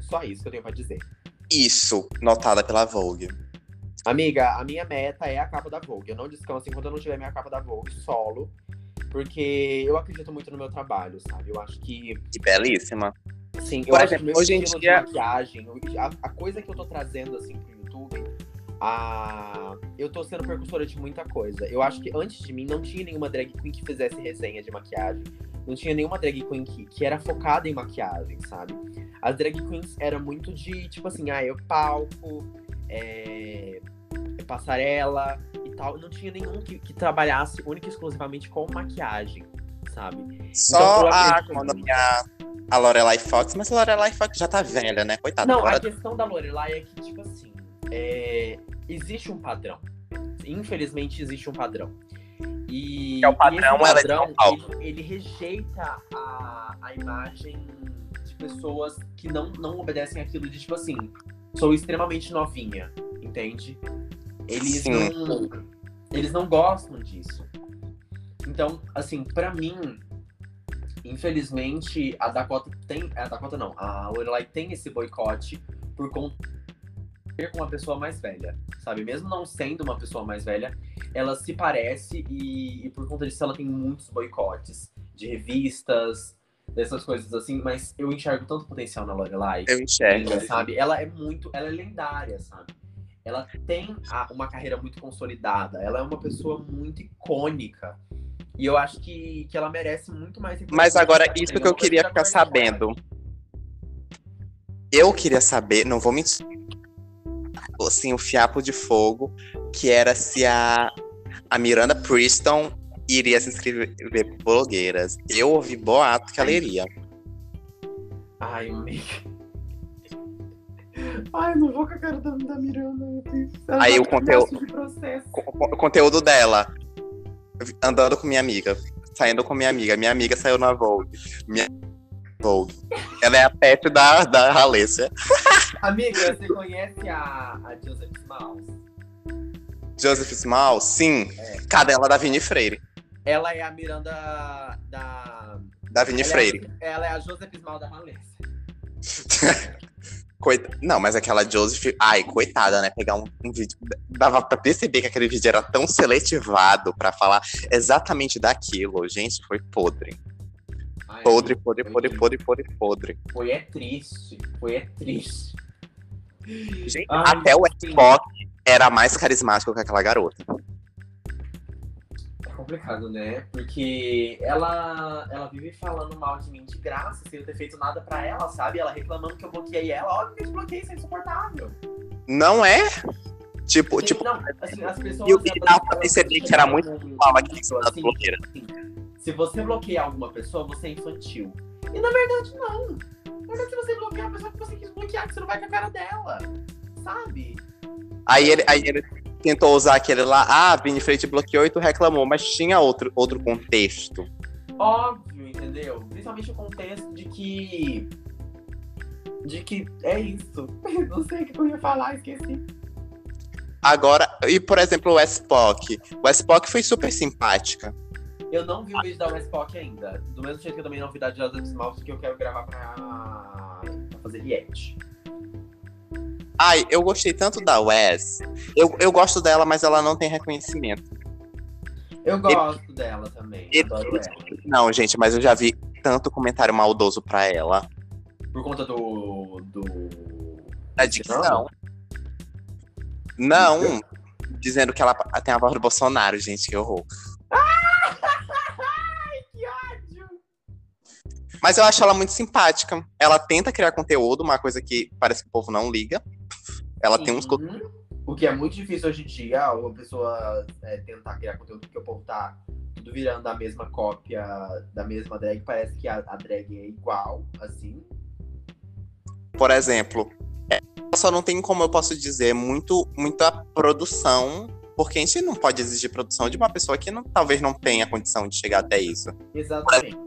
Só isso que eu tenho pra dizer. Isso, notada pela Vogue. Amiga, a minha meta é a capa da Vogue. Eu não descanso enquanto eu não tiver minha capa da Vogue solo. Porque eu acredito muito no meu trabalho, sabe? Eu acho que. E belíssima. Sim, eu Por acho exemplo, que meu hoje em estilo dia- de maquiagem, a, a coisa que eu tô trazendo assim pro YouTube, a... eu tô sendo precursora de muita coisa. Eu acho que antes de mim não tinha nenhuma drag queen que fizesse resenha de maquiagem. Não tinha nenhuma drag queen que, que era focada em maquiagem, sabe? As drag queens eram muito de, tipo assim, ah, o palco, é, é passarela e tal. Não tinha nenhum que, que trabalhasse única e exclusivamente com maquiagem, sabe? Só eu a, a, a Lorelai Fox, mas a Lorelai Fox já tá velha, né? Coitada. Não, agora a questão da Lorelai é que, tipo assim, é, existe um padrão. Infelizmente, existe um padrão. E, é o padrão, e esse ela é de padrão, ele, ele rejeita a, a imagem de pessoas que não, não obedecem aquilo de, tipo assim, sou extremamente novinha, entende? Eles Sim. não, eles não gostam disso. Então, assim, pra mim, infelizmente, a Dakota tem. A Dakota não, a Lorelai tem esse boicote por conta de ser com uma pessoa mais velha, sabe? Mesmo não sendo uma pessoa mais velha, ela se parece e, e por conta disso ela tem muitos boicotes de revistas, dessas coisas assim, mas eu enxergo tanto potencial na Lorelai. Eu enxergo. Ela, sabe? Ela é muito, ela é lendária, sabe? Ela tem a- uma carreira muito consolidada, ela é uma pessoa muito icônica. E eu acho que, que ela merece muito mais Mas agora, isso que eu queria ficar sabendo. Eu queria saber, não vou mentir, assim, o fiapo de fogo, que era se a, a Miranda Preston iria se inscrever por blogueiras. Eu ouvi boato que ela iria. Ai, amiga. Ai, eu não vou com a cara da, da Miranda. Ela Aí tá o conteúdo- ameaça de processo. O, o conteúdo dela, andando com minha amiga, saindo com minha amiga. Minha amiga saiu na Vogue. Minha Vogue. Ela é a pet da, da Alessia. Amiga, você conhece a, a Joseph Smalls? Joseph Small, sim. É. Cadela da Vini Freire. Ela é a Miranda da. Da Vini ela Freire. É, ela é a Joseph da Malência. Coita... Não, mas aquela Joseph. Ai, coitada, né? Pegar um, um vídeo. Dava pra perceber que aquele vídeo era tão seletivado pra falar exatamente daquilo. Gente, foi podre. Ai, Podre, podre, foi podre, podre, podre, podre. Foi é triste. Foi é triste. Gente, Ai, até o. Xbox era mais carismático que aquela garota. Complicado, né? Porque ela, ela vive falando mal de mim de graça, sem eu ter feito nada pra ela, sabe? Ela reclamando que eu bloqueei ela. Óbvio que eu te bloqueei, isso é insuportável. Não é? Tipo, Sim, tipo, não, assim, as pessoas. E o que dá pra perceber que era muito mal da assim, blogueira. assim, Se você bloqueia alguma pessoa, você é infantil. E na verdade, não. Na verdade, se você bloquear a pessoa que você quis bloquear, que você não vai com a cara dela. Sabe? Aí ele, aí ele tentou usar aquele lá, ah, Vini Freire te bloqueou e tu reclamou, mas tinha outro, outro contexto. Óbvio, entendeu? Principalmente o contexto de que. de que é isso. Não sei o que eu ia falar, esqueci. Agora, e por exemplo, o S-Pock. O S-Pock foi super simpática. Eu não vi o vídeo da Westpock ainda. Do mesmo jeito que eu também não vi da Jada Smalls, que eu quero gravar pra, pra fazer react. Ai, eu gostei tanto da Wes. Eu, eu gosto dela, mas ela não tem reconhecimento. Eu gosto dela também. E-. Não, gente, mas eu já vi tanto comentário maldoso pra ela. Por conta do. do. Da dicção. Não, dizendo que ela tem a voz do Bolsonaro, gente, que horror. Que ódio! Mas eu acho ela muito simpática. Ela tenta criar conteúdo, uma coisa que parece que o povo não liga. Ela tem uns. Sim. O que é muito difícil hoje em dia, uma pessoa é, tentar criar conteúdo, porque o povo tá tudo virando a mesma cópia da mesma drag. Parece que a, a drag é igual, assim. Por exemplo, ela só não tem, como eu posso dizer, muito, muita produção. Porque a gente não pode exigir produção de uma pessoa que não, talvez não tenha condição de chegar até isso. Exatamente.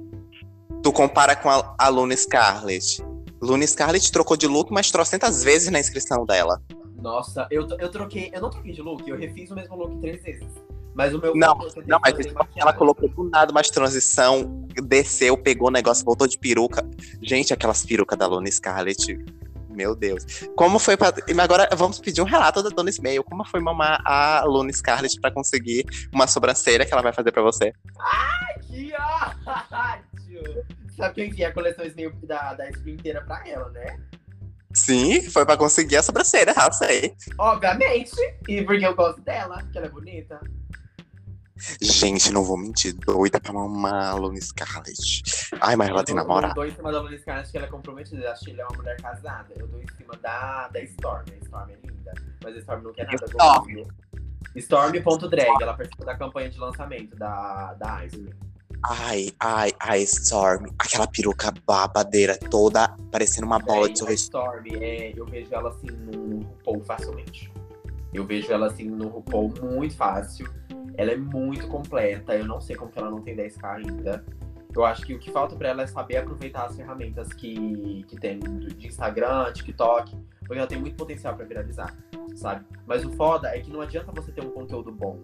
Tu compara com a, a Luna Scarlett. Luna Scarlett trocou de look umas trocentas vezes na inscrição dela. Nossa, eu, eu troquei. Eu não troquei de look, eu refiz o mesmo look três vezes. Mas o meu Não, Não, mas ela colocou do nada umas transição, desceu, pegou o negócio, voltou de peruca. Gente, aquelas perucas da Luna Scarlett. Meu Deus. Como foi pra. Agora vamos pedir um relato da Dona Ismael. Como foi mamar a Luna Scarlett pra conseguir uma sobrancelha que ela vai fazer pra você? Que ódio! Sabe que eu enviei a coleção Snail da, da Spring inteira pra ela, né? Sim, foi pra conseguir a sobrancelha, eu sei. Obviamente. E porque eu gosto dela, porque ela é bonita. Gente, não vou mentir, doida pra mamar a Luna Scarlett. Ai, mas ela tem namorado. Eu dou em cima da Luiz Carlos que ela é comprometida. Eu acho que ela é uma mulher casada. Eu dou em cima da, da Storm. A Storm é linda. Mas a Storm não quer nada Storm. comigo. Storm.drag. Ela participou da campanha de lançamento da, da Ice Cream. Ai, ai, ai, Storm. Aquela peruca babadeira toda parecendo uma bola de Véi, a sorvete. Storm, é, eu vejo ela assim no RuPaul facilmente. Eu vejo ela assim no RuPaul muito fácil. Ela é muito completa. Eu não sei como que ela não tem 10k ainda. Eu acho que o que falta pra ela é saber aproveitar as ferramentas que, que tem de Instagram, TikTok, porque ela tem muito potencial pra viralizar, sabe? Mas o foda é que não adianta você ter um conteúdo bom.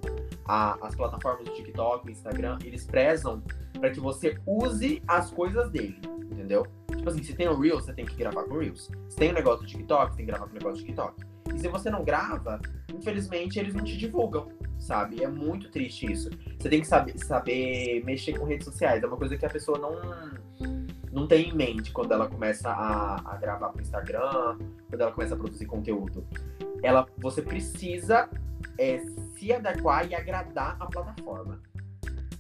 A- as plataformas do TikTok, Instagram, eles prezam pra que você use as coisas dele, entendeu? Tipo assim, se tem o Reels, você tem que gravar com o Reels. Se tem o negócio do TikTok, tem que gravar com o negócio do TikTok. E se você não grava, infelizmente eles não te divulgam, sabe? É muito triste isso. Você tem que saber, saber mexer com redes sociais. É uma coisa que a pessoa não, não tem em mente quando ela começa a, a gravar pro Instagram, quando ela começa a produzir conteúdo. Ela, você precisa é, se adequar e agradar a plataforma.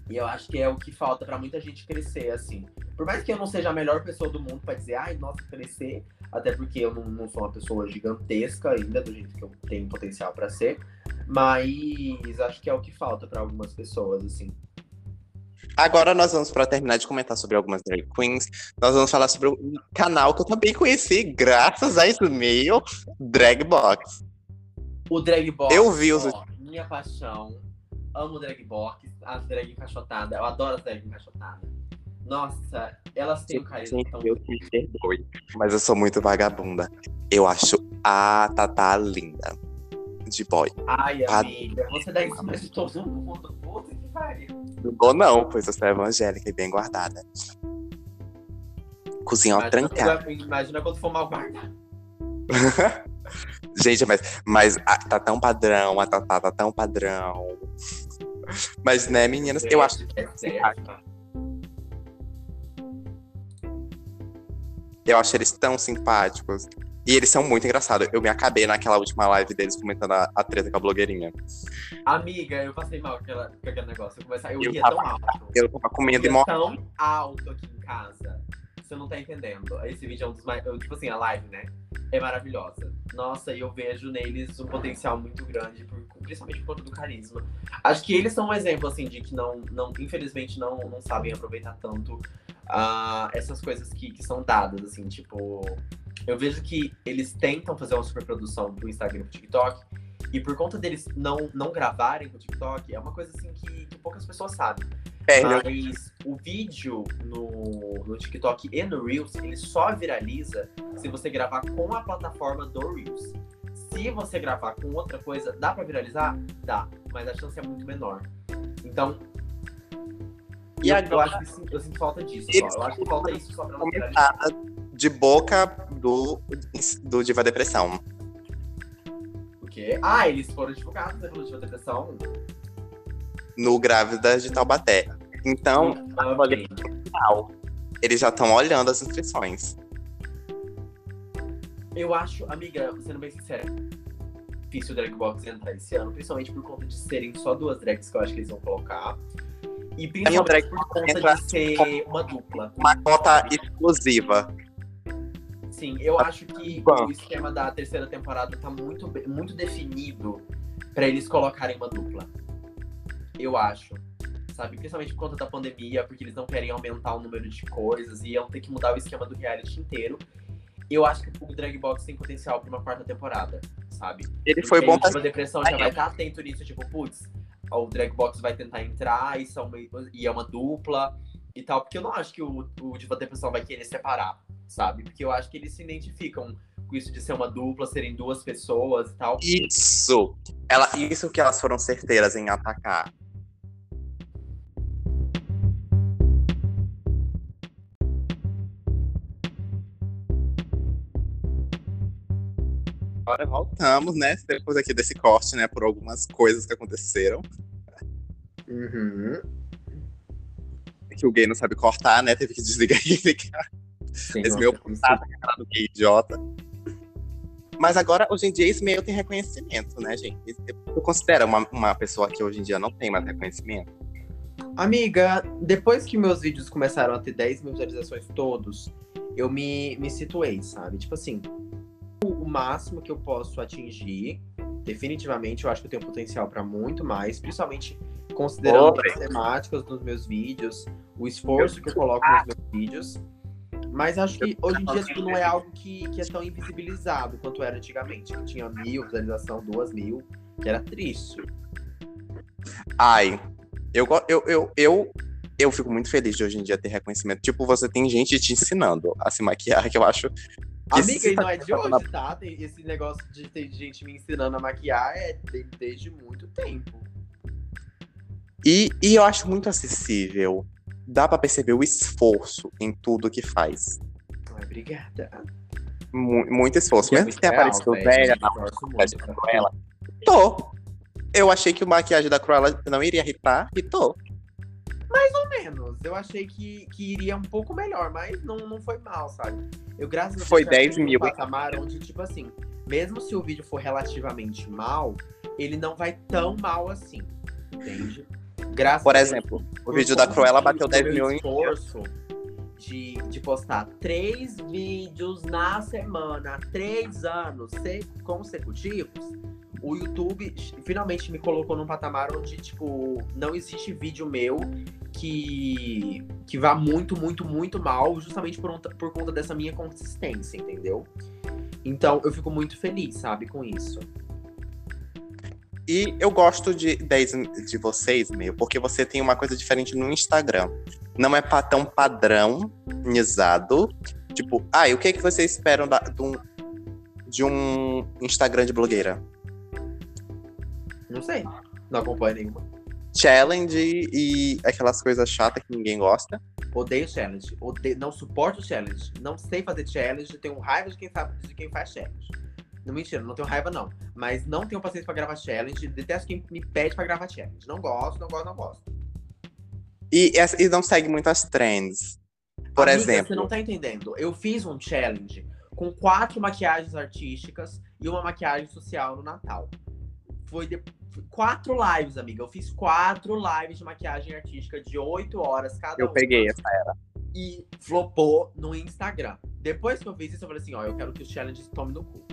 E eu acho que é o que falta pra muita gente crescer, assim. Por mais que eu não seja a melhor pessoa do mundo pra dizer, ai, nossa, crescer, até porque eu não, não sou uma pessoa gigantesca ainda, do jeito que eu tenho potencial pra ser, mas acho que é o que falta pra algumas pessoas, assim. Agora nós vamos, para terminar de comentar sobre algumas drag queens, nós vamos falar sobre um canal que eu também conheci graças a esse e-mail, Dragbox. O drag box, Eu vi os- ó, minha paixão. Amo o drag box, as drag encaixotadas. Eu adoro as drag encaixotadas. Nossa, elas têm um carisma tão eu me perdoe, mas eu sou muito vagabunda. Eu acho a Tata linda. De boy. Ai, Ah. amiga, você dá em cima de todo mundo. Puta que pariu. Não vou não, pois eu sou evangélica e bem guardada. Cozinha ao quando- imagina quando for mal guardado. Gente, mas, mas a- tá tão padrão, a Tatá tá tão padrão. Mas, né, meninas, eu acho que é certo. Eu acho eles tão simpáticos. E eles são muito engraçados. Eu me acabei naquela última live deles comentando a, a treta com a blogueirinha. Amiga, eu passei mal com, aquela, com aquele negócio. Eu, comecei, eu Eu ria tava- tão alto. Eu tava com medo de Eu morrer. tão alto aqui em casa. Você não tá entendendo. Esse vídeo é um dos mais. Tipo assim, a live, né? É maravilhosa. Nossa, e eu vejo neles um potencial muito grande, por- principalmente por conta do carisma. Acho que eles são um exemplo, assim, de que não, não infelizmente, não, não sabem aproveitar tanto ah, essas coisas que, que são dadas, assim, tipo. Eu vejo que eles tentam fazer uma superprodução pro Instagram e pro TikTok. E por conta deles não, não gravarem pro TikTok, é uma coisa assim que, que poucas pessoas sabem. Perde. Mas o vídeo no, no TikTok e no Reels, ele só viraliza se você gravar com a plataforma do Reels. Se você gravar com outra coisa, dá pra viralizar? Dá, mas a chance é muito menor. Então. E eu, agora- eu acho que sim- eu sinto falta disso. Só. Eu acho que falta isso só pra não viralizar. De boca do, do Diva Depressão. O quê? Ah, eles foram divulgados né, Diva Depressão. No Grávidas de Taubaté. Então, Ok. final, eles já estão olhando as inscrições. Eu acho, amiga, sendo bem sincera, difícil o Drag Box entrar esse ano, principalmente por conta de serem só duas drags que eu acho que eles vão colocar. E principalmente drag por conta de ser uma dupla. Uma cota exclusiva. Sim, eu acho que Bom. o esquema da terceira temporada tá muito, muito definido pra eles colocarem uma dupla. Eu acho. Sabe? Principalmente por conta da pandemia, porque eles não querem aumentar o número de coisas e iam ter que mudar o esquema do reality inteiro. Eu acho que o Drag Box tem potencial pra uma quarta temporada, sabe? Ele foi bom pra pra depressão já vai estar atento nisso, tipo, putz, o Drag Box vai tentar entrar e, são meio- e é uma dupla e tal. Porque eu não acho que o, o Diva Depressão vai querer separar, sabe? Porque eu acho que eles se identificam com isso de ser uma dupla, serem duas pessoas e tal. Isso. Ela, isso que elas foram certeiras em atacar. Agora voltamos, né? Depois aqui desse corte, né? Por algumas coisas que aconteceram. Uhum. Que o gay não sabe cortar, né? Teve que desligar e ligar. Sim, Esse meu aquela do gay idiota. Mas agora, hoje em dia, esse meio tem reconhecimento, né, gente? Tu considera uma, uma pessoa que hoje em dia não tem mais reconhecimento? Amiga, depois que meus vídeos começaram a ter 10 mil visualizações todos, eu me, me situei, sabe? Tipo assim, o, o máximo que eu posso atingir, definitivamente, eu acho que eu tenho potencial pra muito mais, principalmente considerando as temáticas dos meus vídeos, o esforço que eu coloco nos meus vídeos. Mas acho que hoje em dia tipo, não é algo que, que é tão invisibilizado quanto era antigamente, que tinha mil visualização, duas mil, que era triste. Ai, eu, eu, eu, eu, eu fico muito feliz de hoje em dia ter reconhecimento. Tipo, você tem gente te ensinando a se maquiar, que eu acho. Que Amiga, e tá não é de passando hoje, tá? Tem esse negócio de ter gente me ensinando a maquiar é de- desde muito tempo. E, e eu acho muito acessível. Dá pra perceber o esforço em tudo que faz. Obrigada. Mu- muito esforço. É Mesmo que tenha aparecido velha na Cruella. Tô. Eu achei que o maquiagem da Cruella não iria irritar, e tô. Menos. Eu achei que, que iria um pouco melhor, mas não, não foi mal, sabe? Eu, graças a Deus, Foi já 10 cheguei num mil, patamar onde, tipo assim, mesmo se o vídeo for relativamente mal, ele não vai tão mal assim. Entende? Graças Por exemplo, o vídeo da Cruella bateu do 10 meu mil em esforço de, de postar três vídeos na semana, há três anos se- consecutivos, o YouTube finalmente me colocou num patamar onde, tipo, não existe vídeo meu que, que vá muito, muito, muito mal, justamente por, por conta dessa minha consistência, entendeu? Então, eu fico muito feliz, sabe, com isso. E eu gosto de, 10 de vocês, meio, porque você tem uma coisa diferente no Instagram. Não é tão padrãozado. Tipo, ah, e o que, que vocês esperam da- de, um, de um Instagram de blogueira? Não sei, não acompanho nenhuma. Challenge e aquelas coisas chatas que ninguém gosta. Odeio challenge. Odeio, não suporto challenge. Não sei fazer challenge. Tenho raiva de quem sabe de quem faz challenge. Não mentira, não tenho raiva, não. Mas não tenho paciência pra gravar challenge. Detesto quem me pede pra gravar challenge. Não gosto, não gosto, não gosto. E, essa- e não segue muitas trends. Por Amiga, exemplo, Você não tá entendendo. Eu fiz um challenge com quatro maquiagens artísticas e uma maquiagem social no Natal. Foi de- quatro lives, amiga. Eu fiz quatro lives de maquiagem artística de oito horas cada eu uma. peguei essa. e flopou no Instagram. Depois que eu fiz isso, eu falei assim, ó, eu quero que os challenges tomem no cu.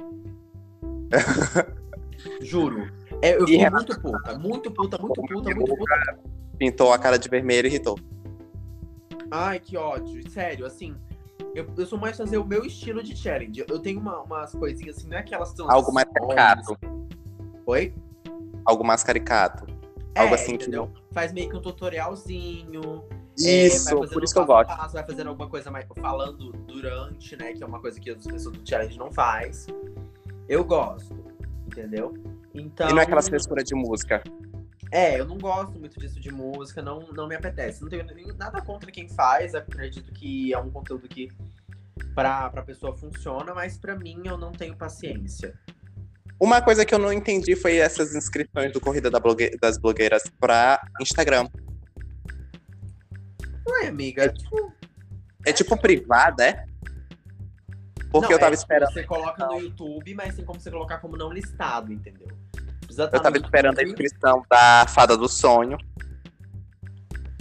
Juro. É, eu E fiquei Renata? muito puta, muito puta, muito puta, muito puta. Pintou a cara de vermelho e irritou. Ai, que ódio. Sério, assim, eu, eu sou mais fazer o meu estilo de challenge. Eu tenho uma- umas coisinhas assim, não é aquelas transições. Algo mais caricato. Oi? Algo mais caricato. Algo É, assim que- entendeu? Faz meio que um tutorialzinho. é, Isso, fazendo por isso que eu gosto. passo, vai fazendo alguma coisa mais falando durante, né? Que é uma coisa que as pessoas do challenge não faz. Eu gosto, entendeu? Então. E não é aquela frescura de música. É, eu não gosto muito disso de música, não, não me apetece. Não tenho nem- nada contra quem faz, acredito que é um conteúdo que pra, pra pessoa funciona, mas pra mim eu não tenho paciência. Uma coisa que eu não entendi foi essas inscrições do Corrida da Blogue- das Blogueiras pra Instagram. Ué, amiga, tipo, É tipo privada, é? Porque não, eu tava é, tipo, esperando. Você coloca no YouTube, mas tem como você colocar como não listado, entendeu? Precisa tá Eu tava esperando a inscrição da Fada do Sonho.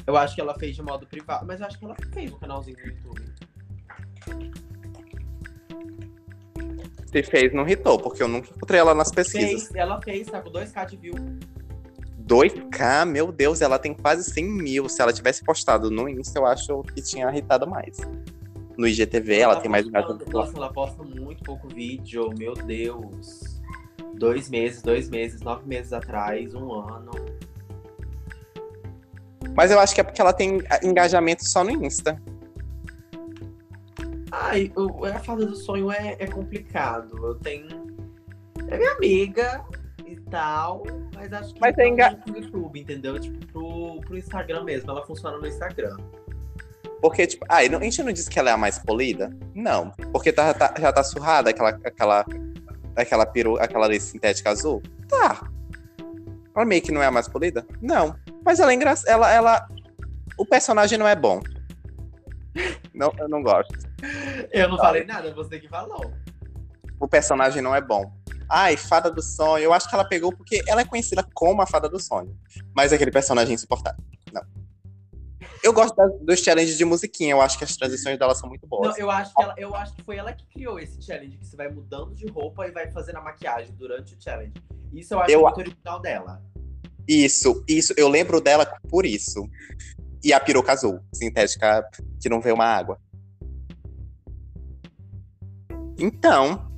Eu acho que ela fez de modo privado, mas eu acho que ela fez um canalzinho no YouTube. Se fez, não hitou, porque eu nunca encontrei ela nas pesquisas. Fez, ela fez, tá com 2k de view. 2K, meu Deus, ela tem quase 100 mil. Se ela tivesse postado no Insta, eu acho que tinha irritado mais. No IGTV, ela, tem mais engajamento. Nossa, ela posta muito pouco vídeo, meu Deus. Dois meses, dois meses, nove meses atrás, um ano. Mas eu acho que é porque ela tem engajamento só no Insta. Ai, a fada do sonho é, é complicado. Eu tenho. É minha amiga e tal, mas acho que Mas é não enga- pro YouTube, entendeu? Tipo, pro, pro Instagram mesmo. Ela funciona no Instagram. Porque, tipo, ah, a gente não disse que ela é a mais polida? Não. Porque tá, tá- já tá surrada aquela, aquela, aquela peru, aquela lei sintética azul? Tá. Ela meio que não é a mais polida? Não. Mas ela é engraçada. Ela, ela. O personagem não é bom. Não, eu não gosto. Eu não falei nada, você que falou. O personagem não é bom. Ai, Fada do Sonho. Eu acho que ela pegou porque ela é conhecida como a Fada do Sonho. Mas aquele personagem insuportável. Não. Eu gosto das- dos challenges de musiquinha. Eu acho que as transições dela são muito boas. Não, eu acho, que ela, eu acho que foi ela que criou esse challenge, que você vai mudando de roupa e vai fazendo a maquiagem durante o challenge. Isso eu acho Eu- muito original dela. Isso, isso. Eu lembro dela por isso. E a peruca azul, sintética, que não vê uma água. Então,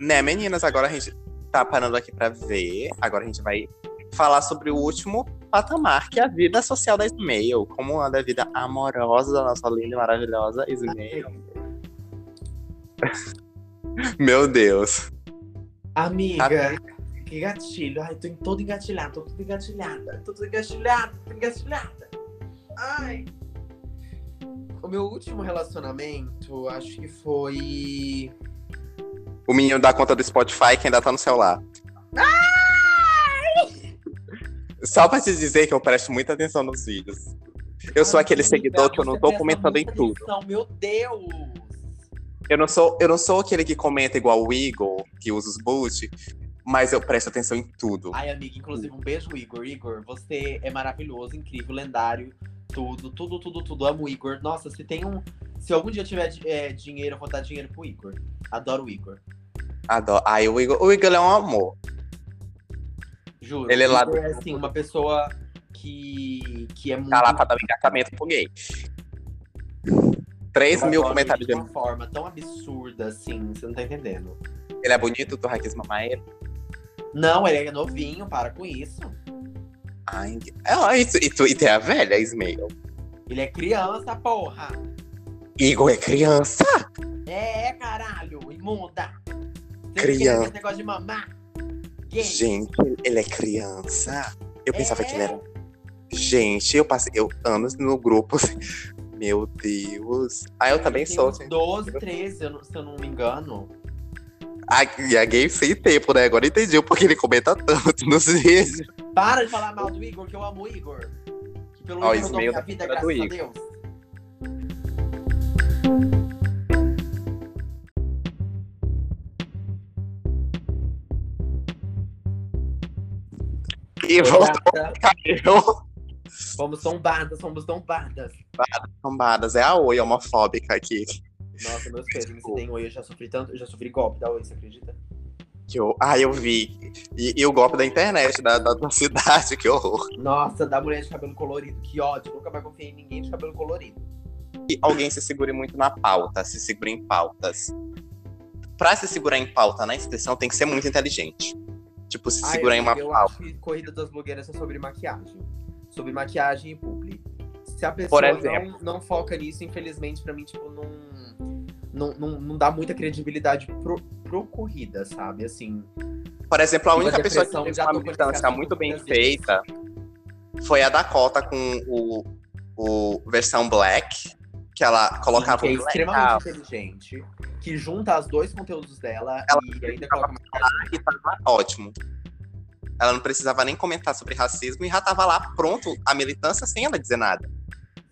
né, meninas, agora a gente tá parando aqui pra ver. Agora a gente vai falar sobre o último patamar, que é a vida social da Ismael. Como anda a vida amorosa da nossa linda e maravilhosa Ismael. Meu Deus. Amiga, que gatilho. Ai, tô em todo engatilhada, tô toda engatilhada. Tô toda engatilhada, tô engatilhada. Ai. O meu último relacionamento, acho que foi. O menino dá conta do Spotify que ainda tá no celular. Só pra te dizer que eu presto muita atenção nos vídeos. Eu sou Ai, aquele seguidor que eu não tô comentando em tudo. atenção, Meu Deus! Eu não sou, eu não sou aquele que comenta igual o Igor, que usa os boot, mas eu presto atenção em tudo. Ai, amiga, inclusive um beijo, Igor. Igor, você é maravilhoso, incrível, lendário. Tudo, tudo, tudo, tudo. Amo o Igor. Nossa, se tem um. Se algum dia eu tiver é, dinheiro, eu vou dar dinheiro pro Igor. Adoro o Igor. Adoro. Ai, o Igor, o Igor é um amor. Juro. Ele é lá do- é assim, uma pessoa que, que é muito. Tá lá pra dar um engatamento pro gay. 3 eu mil comentários de uma forma tão absurda, assim, você não tá entendendo. Ele é bonito, quis mamar ele. Não, ele é novinho, para com isso. Ai, é, e, tu, e, tu, e tem a velha, Ismael. Ele é criança, porra! Igor é criança. É, caralho, imunda! Você Criança. esse negócio de mamar? Gay. Gente, ele é criança. Eu pensava É. que ele era. Gente, eu passei eu, anos no grupo. assim, Meu Deus. Ah, eu também sou. uns Assim. 12, 13, eu não- se eu não me engano. Ah, e a gay sem tempo, né? Agora eu entendi o porquê ele comenta tanto nos vídeos. Para de falar mal do Igor, que eu amo o Igor. Que pelo menos mudou meio minha da vida, graças a. Deus. E voltou cabelo. Fomos tombadas, fomos tombadas. Tombadas, é a oi homofóbica aqui. Nossa, meus pêsames, se tem oi, eu já sofri tanto, eu já sofri golpe da oi, você acredita? Que eu, ah, eu vi. E, e o golpe da internet, da, da, da cidade, que horror. Nossa, da mulher de cabelo colorido, que ódio, nunca mais confiei em ninguém de cabelo colorido. E alguém se segure muito na pauta, se segure em pautas. Pra se segurar em pauta na inscrição, tem que ser muito inteligente. Tipo, se Ai, segurar em uma eu pauta. acho que Corrida das Blogueiras é sobre maquiagem. Sobre maquiagem e publi. Se a pessoa não, não foca nisso, infelizmente, pra mim, tipo, não, não, não, não dá muita credibilidade pro, pro corrida, sabe? Assim, Por exemplo, a Tipo, única pessoa que fez uma militância muito bem feita foi a Dakota com o, o versão Black, que ela colocava que é extremamente inteligente, que junta os dois conteúdos dela Ela e ainda coloca maquiagem. e tava ótimo. Ela não precisava nem comentar sobre racismo e já tava lá pronto a militância sem ela dizer nada.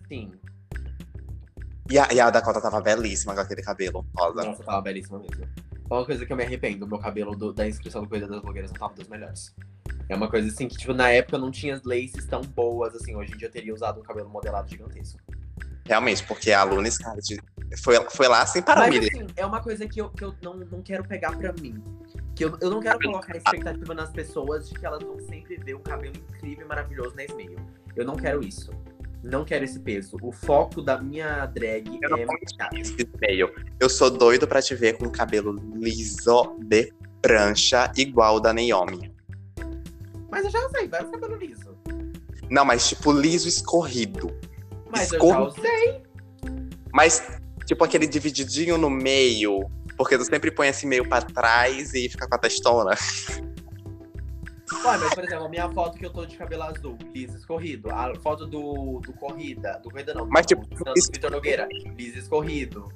Sim. E a, e a Dakota tava belíssima com aquele cabelo rosa. Nossa, tava belíssima mesmo. Uma coisa que eu me arrependo, meu cabelo do- da inscrição do Coisa das Blogueiras não tava dos melhores. É uma coisa assim que, tipo, na época não tinha laces tão boas, assim. Hoje em dia eu teria usado um cabelo modelado gigantesco. Realmente, porque a Luna foi, foi lá sem parar. Mas assim, é uma coisa que eu, que eu não, não quero pegar pra mim. Que eu, eu não quero colocar a expectativa nas pessoas de que elas vão sempre ver um cabelo incrível e maravilhoso na Smail. Eu não quero isso. Não quero esse peso. O foco da minha drag Eu é. Esse e-mail. Eu sou doido pra te ver com cabelo liso de prancha, igual o da Naomi. Mas eu já usei vários cabelos lisos. Não, mas tipo liso escorrido. Mas eu já usei. Mas, tipo, aquele divididinho no meio. Porque tu sempre põe esse meio pra trás e fica com a testona. Ué, mas, por exemplo, a minha foto que eu tô de cabelo azul, liso escorrido. A foto do, do Corrida, do Corrida não, Mas, do, tipo, do isso- Vitor Nogueira, liso escorrido.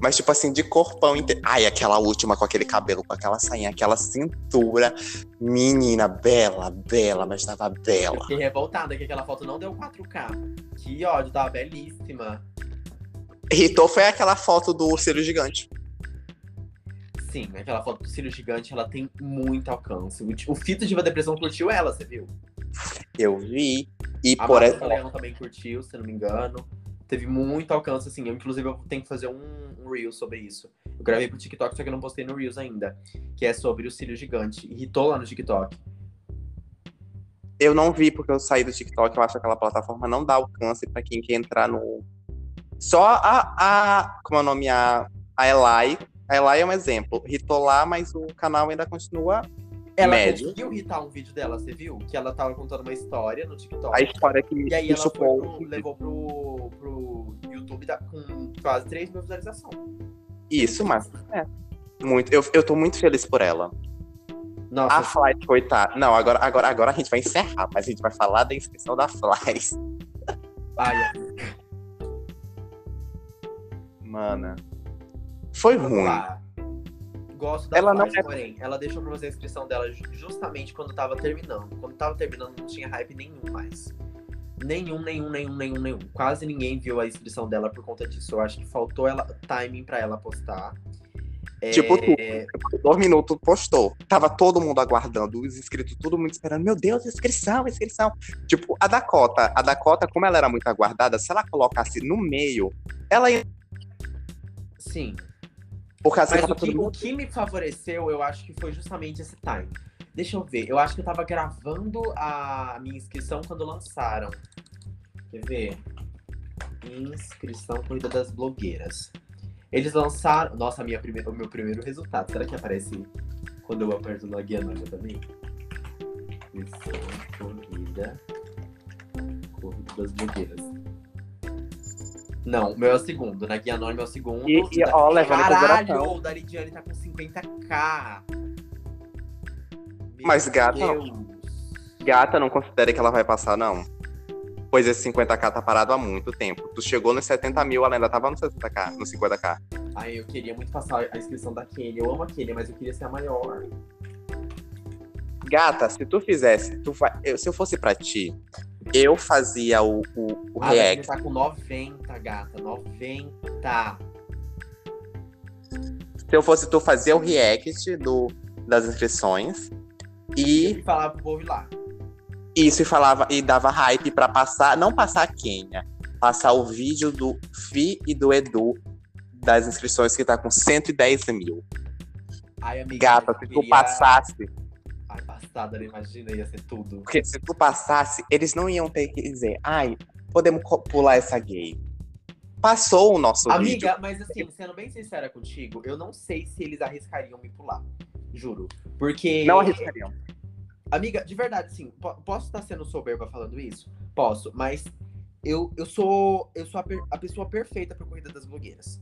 Mas, tipo assim, de corpão inteiro. Ai, aquela última com aquele cabelo, com aquela sainha, aquela cintura. Menina, bela, bela, mas tava Eu bela. fiquei revoltada que aquela foto não deu 4K. Que ódio, tava belíssima. Irritou foi aquela foto do cílio gigante. Sim, aquela foto do cílio gigante, ela tem muito alcance. O, Fito Diva Depressão curtiu ela, você viu? Eu vi. E A por. Leão também curtiu, se não me engano. Teve muito alcance, assim. Eu, inclusive, eu tenho que fazer um, um Reel sobre isso. Eu gravei pro TikTok, só que eu não postei no Reels ainda. Que é sobre o cílio gigante. Irritou lá no TikTok. Eu não vi porque eu saí do TikTok. Eu acho que aquela plataforma não dá alcance pra quem quer entrar no. Só a. a como é o nome? A, a Elai. A Elai é um exemplo. Ritou lá, mas o canal ainda continua. Ela Médio. conseguiu irritar um vídeo dela, você viu? Que ela tava contando uma história no TikTok. A história que E aí que ela supõe- pro, levou pro YouTube da- com quase 3 mil visualizações. Isso, mas. É. Muito. Eu, eu tô muito feliz por ela. Nossa, A Fly, coitada. Não, agora, agora, agora a gente vai encerrar, mas a gente vai falar da inscrição da Fly. ai, Mana. Foi vamos ruim. lá. Gosto da Ela não Flash, é- porém, ela deixou pra fazer a inscrição dela ju- justamente quando tava terminando. Quando tava terminando, não tinha hype nenhum mais. Nenhum, nenhum, nenhum, nenhum, nenhum. Quase ninguém viu a inscrição dela por conta disso. Eu acho que faltou ela, timing pra ela postar. É, Tipo tu. Dois minutos postou. Tava todo mundo aguardando, os inscritos, todo mundo esperando. Meu Deus, inscrição, inscrição. Tipo, a Dakota, a Dakota, como ela era muito aguardada, se ela colocasse no meio, ela ia. Sim. Causa Mas o que, todo o mundo. que me favoreceu, eu acho que foi justamente esse time. Deixa eu ver. Eu acho que eu tava gravando a minha inscrição quando lançaram. Quer ver? Inscrição Corrida das Blogueiras. Eles lançaram. Nossa, minha primeira, o meu primeiro resultado. Será que aparece quando eu aperto na guia nova também? Inscrição Corrida. Corrida das Blogueiras. Não, o meu é o segundo. Na guia anônima é o segundo. E, e ó, levando. Caralho, o da Lidiane tá com 50k. Mas, gata, Deus. Gata, não considere que ela vai passar, não. Pois esse 50k tá parado há muito tempo. Tu chegou nos 70 mil, ela ainda tava no 60k, no 50k. Ai, eu queria muito passar a inscrição da Kenny. Eu amo a Kenny, mas eu queria ser a maior. Gata, se tu fizesse, tu vai, eu- se eu fosse pra ti, eu fazia o, o, o A Kenny react. tá com 90, gata. 90. Se eu fosse tu, fazia o react do, das inscrições. E E falar pro povo ir lá. isso e falava e dava hype pra passar, não passar a Kenya, passar o vídeo do Fi e do Edu das inscrições que tá com 110 mil. Ai, amiga. Gata, se tu passasse, Ai, passada, né? Imagina, ia ser tudo. porque se tu passasse, eles não iam ter que dizer, ai, podemos pular essa gay. Passou o nosso vídeo. Amiga, mas assim, sendo bem sincera contigo, eu não sei se eles arriscariam me pular. Juro. Porque. Não arriscariam. Amiga, de verdade, sim. po- Posso estar sendo soberba falando isso? Posso, mas eu, eu sou, eu sou a, per- a pessoa perfeita pra corrida das blogueiras.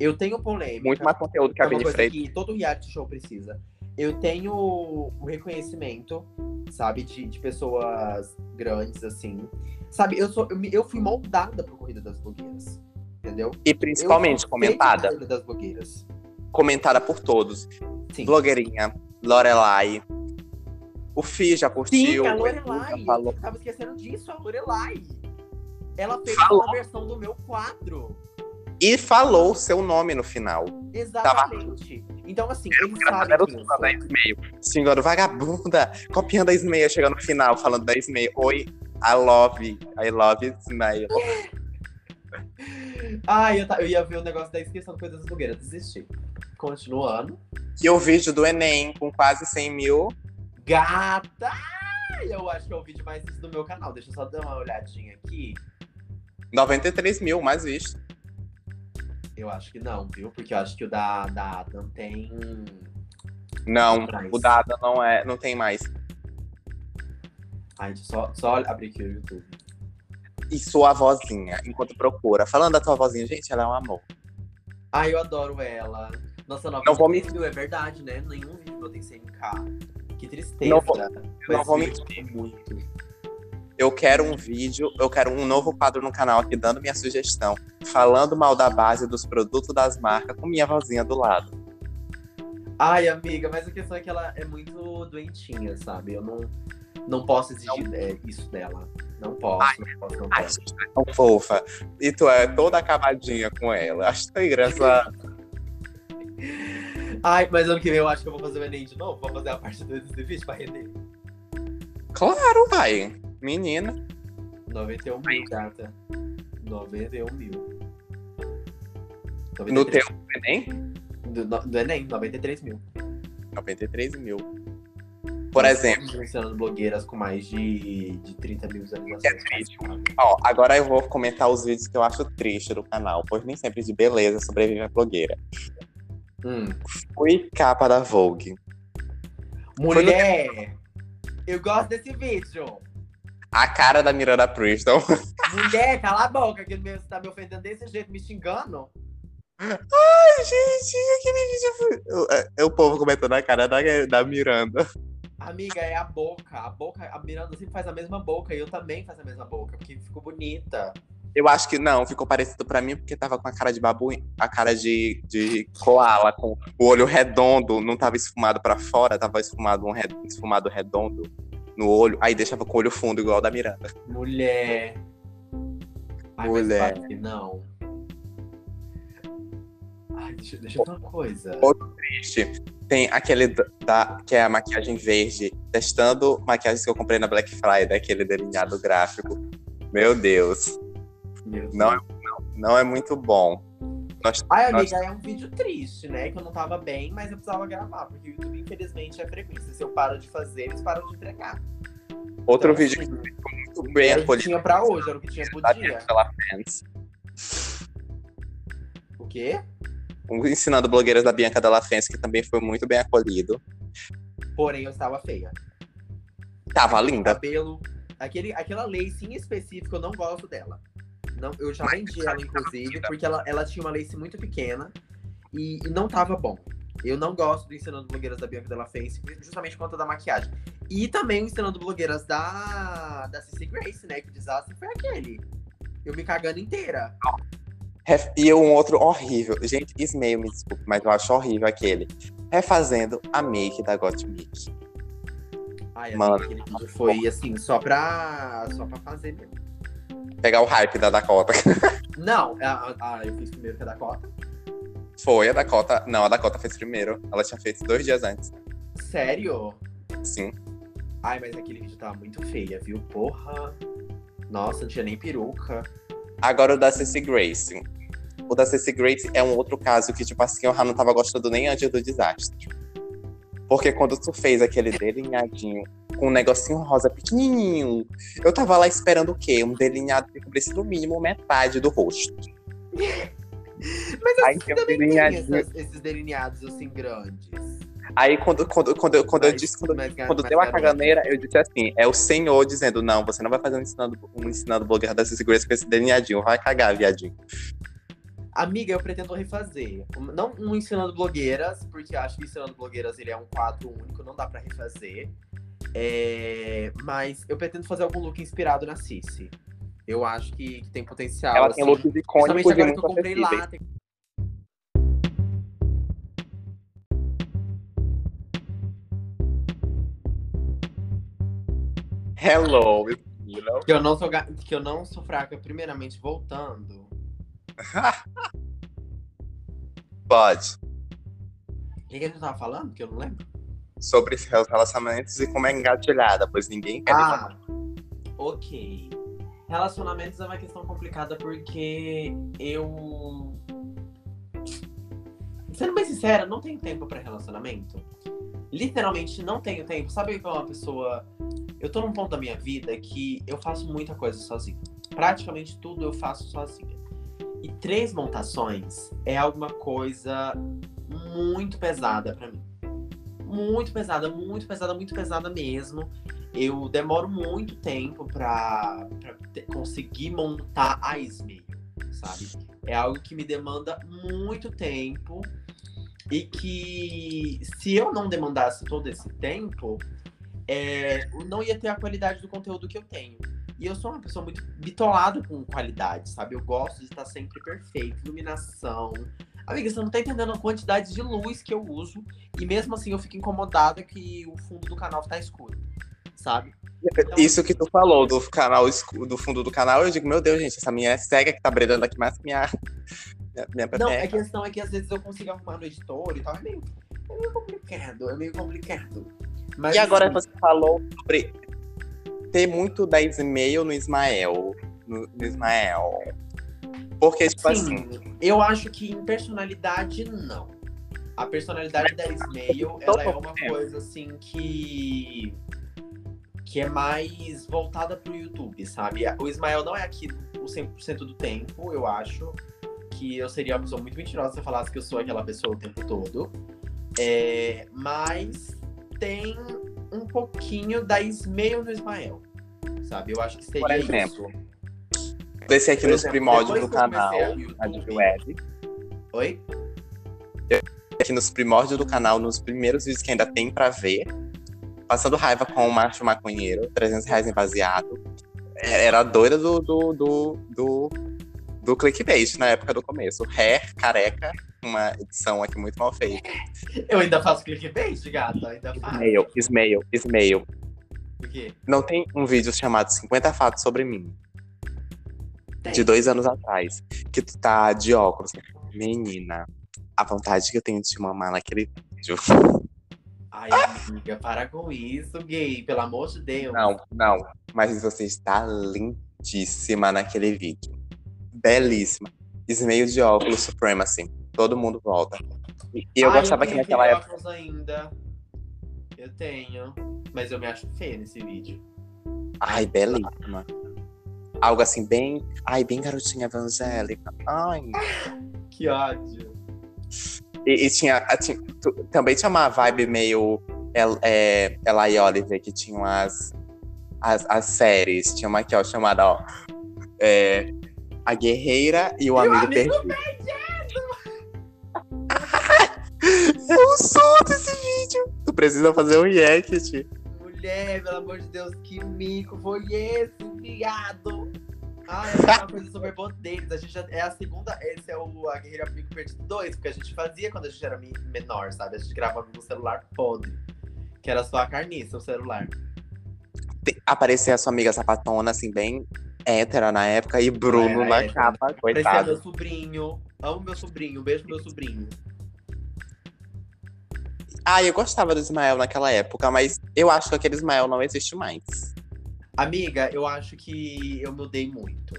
Eu tenho polêmica. Muito mais conteúdo que é a uma Bini Freitas. que todo reality show precisa. Eu tenho o reconhecimento, sabe, de, de pessoas grandes, assim. Sabe, eu, sou, eu, eu fui moldada pra corrida das blogueiras. Entendeu? E Eu principalmente pra comentada. corrida das blogueiras. Comentada por todos. Sim. Blogueirinha, Lorelai. O Fi já curtiu. Sim, a Lorelai. falou. Eu tava esquecendo disso, a Lorelai. Ela fez Falou. uma versão do meu quadro. E falou o seu nome no final. Exatamente. Então, assim, eles sabem Era o Senhora da sou. Ismael. Senhora vagabunda, copiando a Ismael, chegando no final, falando da Ismael. Oi, I love, I love Ismael. Ai, eu, ta- eu ia ver o negócio da inscrição do Coisa das Blogueiras. Desisti. Continuando. E o vídeo do Enem, com quase 100 mil. Gata! Eu acho que é o vídeo mais visto do meu canal. Deixa eu só dar uma olhadinha aqui. 93 mil, mais visto. Eu acho que não, viu? Porque eu acho que o da, da Adam tem. Não, Mais. o Dada não é, não tem mais. Ai, só, só abrir aqui o YouTube. E sua vozinha, enquanto procura. Falando da tua vozinha, gente, ela é um amor. Ai, eu adoro ela. Nossa, Não vou 93 mil, é verdade, né? Nenhum vídeo tem 100k. Que tristeza. Não vou- não vou mentir. muito. Eu quero um vídeo, eu quero um novo quadro no canal aqui dando minha sugestão, falando mal da base dos produtos das marcas com minha vozinha do lado. Ai, amiga, mas a questão é que ela é muito doentinha, sabe? Eu não, não posso exigir é, isso dela. Não posso, não posso, não Ai, posso. gente, é tão fofa. E tu é toda acabadinha com ela. Acho tão engraçado. Ai, mas ano que vem eu acho que eu vou fazer o Enem de novo. Vou fazer a parte 2 desse vídeo pra render. claro, vai. Menina. 91 mil, gata. 91 mil. No 93 teu Enem, Do, no- do Enem, 93 mil. 93 mil. Por exemplo, Mencionando blogueiras com mais de, de 30 mil visualizações. triste. ó, agora eu vou comentar os vídeos que eu acho triste do canal, pois nem sempre de beleza sobrevive a blogueira. Hum. Fui capa da Vogue. Mulher! Eu gosto desse vídeo. A cara da Miranda Priston. Mulher, cala a boca, que você tá me ofendendo desse jeito, me xingando. Ai, gente, aquele vídeo foi... O- é, O povo comentando a cara da, da Miranda. Amiga, é a boca. A boca, a Miranda sempre faz a mesma boca e eu também faço a mesma boca, porque ficou bonita. Eu acho que não, ficou parecido pra mim porque tava com a cara de babu, a cara de, de koala, com o olho redondo, não tava esfumado pra fora, tava esfumado um re- esfumado redondo no olho, aí deixava com o olho fundo igual o da Miranda. Mulher. Ai, Mulher. Não. Deixa, deixa eu ver uma coisa. Triste. Tem aquele da, que é a maquiagem verde, testando maquiagens que eu comprei na Black Friday, aquele delineado gráfico. Meu Deus, Meu Deus. não, não é muito bom. Nós, Ai, nós- amiga, é um vídeo triste, né? Que eu não tava bem, mas eu precisava gravar, porque o YouTube, infelizmente, é frequência. Se eu paro de fazer, eles param de entregar. outro Então, vídeo assim, que ficou muito bem era o que acolhido tinha pra hoje, era o que tinha pro dia. Fence. O quê? Um ensinando blogueiras da Bianca Della Fence, que também foi muito bem acolhido. Porém, eu estava feia. Tava linda. Cabelo. Aquele, aquela lace em específico, eu não gosto dela. Não, eu já Mas vendi ela, inclusive, porque ela, ela tinha uma lace muito pequena e, e não tava bom. Eu não gosto do Ensinando Blogueiras da Bianca Della Fence, justamente por conta da maquiagem. E também o Ensinando Blogueiras da, da Cissy Grace, né? Que o desastre foi aquele. Eu me cagando inteira. E um outro horrível. Gente, Ismael, me desculpe, mas eu acho horrível aquele. Refazendo a make da Gottmik. Ai, Mano. aquele vídeo foi assim, só pra, só pra fazer mesmo. Pegar o hype da Dakota. Não, a- a- eu fiz primeiro que a Dakota. Foi a Dakota. Não, a Dakota fez primeiro. Ela tinha feito dois dias antes. Sério? Sim. Ai, mas aquele vídeo tava muito feia, viu? Porra. Nossa, não tinha nem peruca. Agora o da Cissy Grace. O da Cissy Grace é um outro caso que, tipo assim, eu já não tava gostando nem antes do desastre. Porque quando tu fez aquele delineadinho com um negocinho rosa pequenininho, eu tava lá esperando o quê? Um delineado que cobrisse no mínimo metade do rosto. Mas assim, tem também tem delineadinho. essas- esses delineados assim grandes. Aí quando, quando, quando, eu- quando eu Mas- disse, quando, mas, quando mas, deu a caganeira, eu disse assim: é o senhor dizendo, não, você não vai fazer um ensinando, um ensinando blogueira da Cissy Grace com esse delineadinho, vai cagar, viadinho. Amiga, eu pretendo refazer. Não um ensinando blogueiras, porque acho que ensinando blogueiras ele é um quadro único, não dá pra refazer. É, Mas eu pretendo fazer algum look inspirado na Cici. Eu acho que, que tem potencial. Ela tem assim. looks icônicos e agora que eu muito comprei acessíveis. lá. tem- Hello, you know? Que eu não sou, ga- que eu não sou fraca, primeiramente voltando. Pode. O que, que a gente tava falando? Que eu não lembro. Sobre os relacionamentos e como é engatilhada, pois ninguém quer Ah, ok. Relacionamentos é uma questão complicada porque eu. Sendo bem sincera, não tenho tempo pra relacionamento. Literalmente não tenho tempo. Sabe que é uma pessoa. Eu tô num ponto da minha vida que eu faço muita coisa sozinho. Praticamente tudo eu faço sozinha. E três montações é alguma coisa muito pesada pra mim. Muito pesada, muito pesada, muito pesada mesmo. Eu demoro muito tempo te- conseguir montar a Ismail, sabe? É algo que me demanda muito tempo e que se eu não demandasse todo esse tempo, é, não ia ter a qualidade do conteúdo que eu tenho. E eu sou uma pessoa muito bitolada com qualidade, sabe? Eu gosto de estar sempre perfeito, iluminação. Amiga, você não tá entendendo a quantidade de luz que eu uso. E mesmo assim eu fico incomodada que o fundo do canal tá escuro, sabe? Então, Isso que tu falou do canal do fundo do canal, eu digo, meu Deus, gente, essa minha é cega que tá brilhando aqui mais que minha. Minha, Não, pepeca. a questão é que às vezes eu consigo arrumar no editor e tal. É meio, é meio complicado, é meio complicado. Mas, E agora assim, você falou sobre ter muito da Ismael no Ismael. No, no Ismael. Porque, tipo assim, Sim, eu acho que em personalidade, não. A personalidade da Ismail, ela é uma coisa assim que. que é mais voltada pro YouTube, sabe? O Ismael não é aqui o 100% do tempo, eu acho. Que eu seria uma pessoa muito mentirosa se eu falasse que eu sou aquela pessoa o tempo todo. É, mas tem um pouquinho da Ismail no Ismael, sabe? Eu acho que seria Por exemplo, isso. aqui Por nos exemplo, primórdios do eu canal, YouTube- Deep Web. Oi? Aqui nos primórdios do canal, nos primeiros vídeos que ainda tem pra ver. Passando raiva com o macho maconheiro, 300 reais em baseado. É, Era doida do, do, do, do, do clickbait na época do começo. Hair, careca, uma edição aqui muito mal feita. Eu ainda faço clickbait, gata, eu ainda faço. Ismael, Ismael, Ismael. Por quê? Não tem um vídeo chamado 50 Fatos Sobre Mim, Tem. de dois anos atrás, que tu tá de óculos. Menina, a vontade que eu tenho de te mamar naquele vídeo. Ai, amiga, para com isso, gay, pelo amor de Deus. Não, não. Mas você está lindíssima naquele vídeo. Belíssima. Ismael de óculos Supremacy. Todo mundo volta. E eu Ai, gostava que tenho naquela época. ainda. Eu tenho. Mas eu me acho feia nesse vídeo. Ai, belíssima. Algo assim, bem. Ai, bem garotinha evangélica. Ai. Que ódio. E, e tinha, tinha- tu- também tinha uma vibe meio El, é, Ela e Oliver, que tinham as, as, as séries. Tinha uma aqui, ó, chamada, ó. é, a Guerreira e o E o Amigo Amigo Perdido. Eu sou desse vídeo. Tu precisa fazer um react. Mulher, pelo amor de Deus, que mico foi esse, viado? Ai, é uma coisa super poderes. A gente já, é a segunda. Esse é o A Guerreira Amigo Perdido 2, porque a gente fazia quando a gente era me- menor, sabe? A gente gravava no celular podre. Que era só a carniça, o celular. Aparecer a sua amiga sapatona, assim, bem hétera na época, e Bruno Era na hétero. capa, Parecia coitado. meu sobrinho. Amo meu sobrinho. Beijo pro meu sobrinho. Ah, eu gostava do Ismael naquela época, mas eu acho que aquele Ismael não existe mais. Amiga, eu acho que eu mudei muito.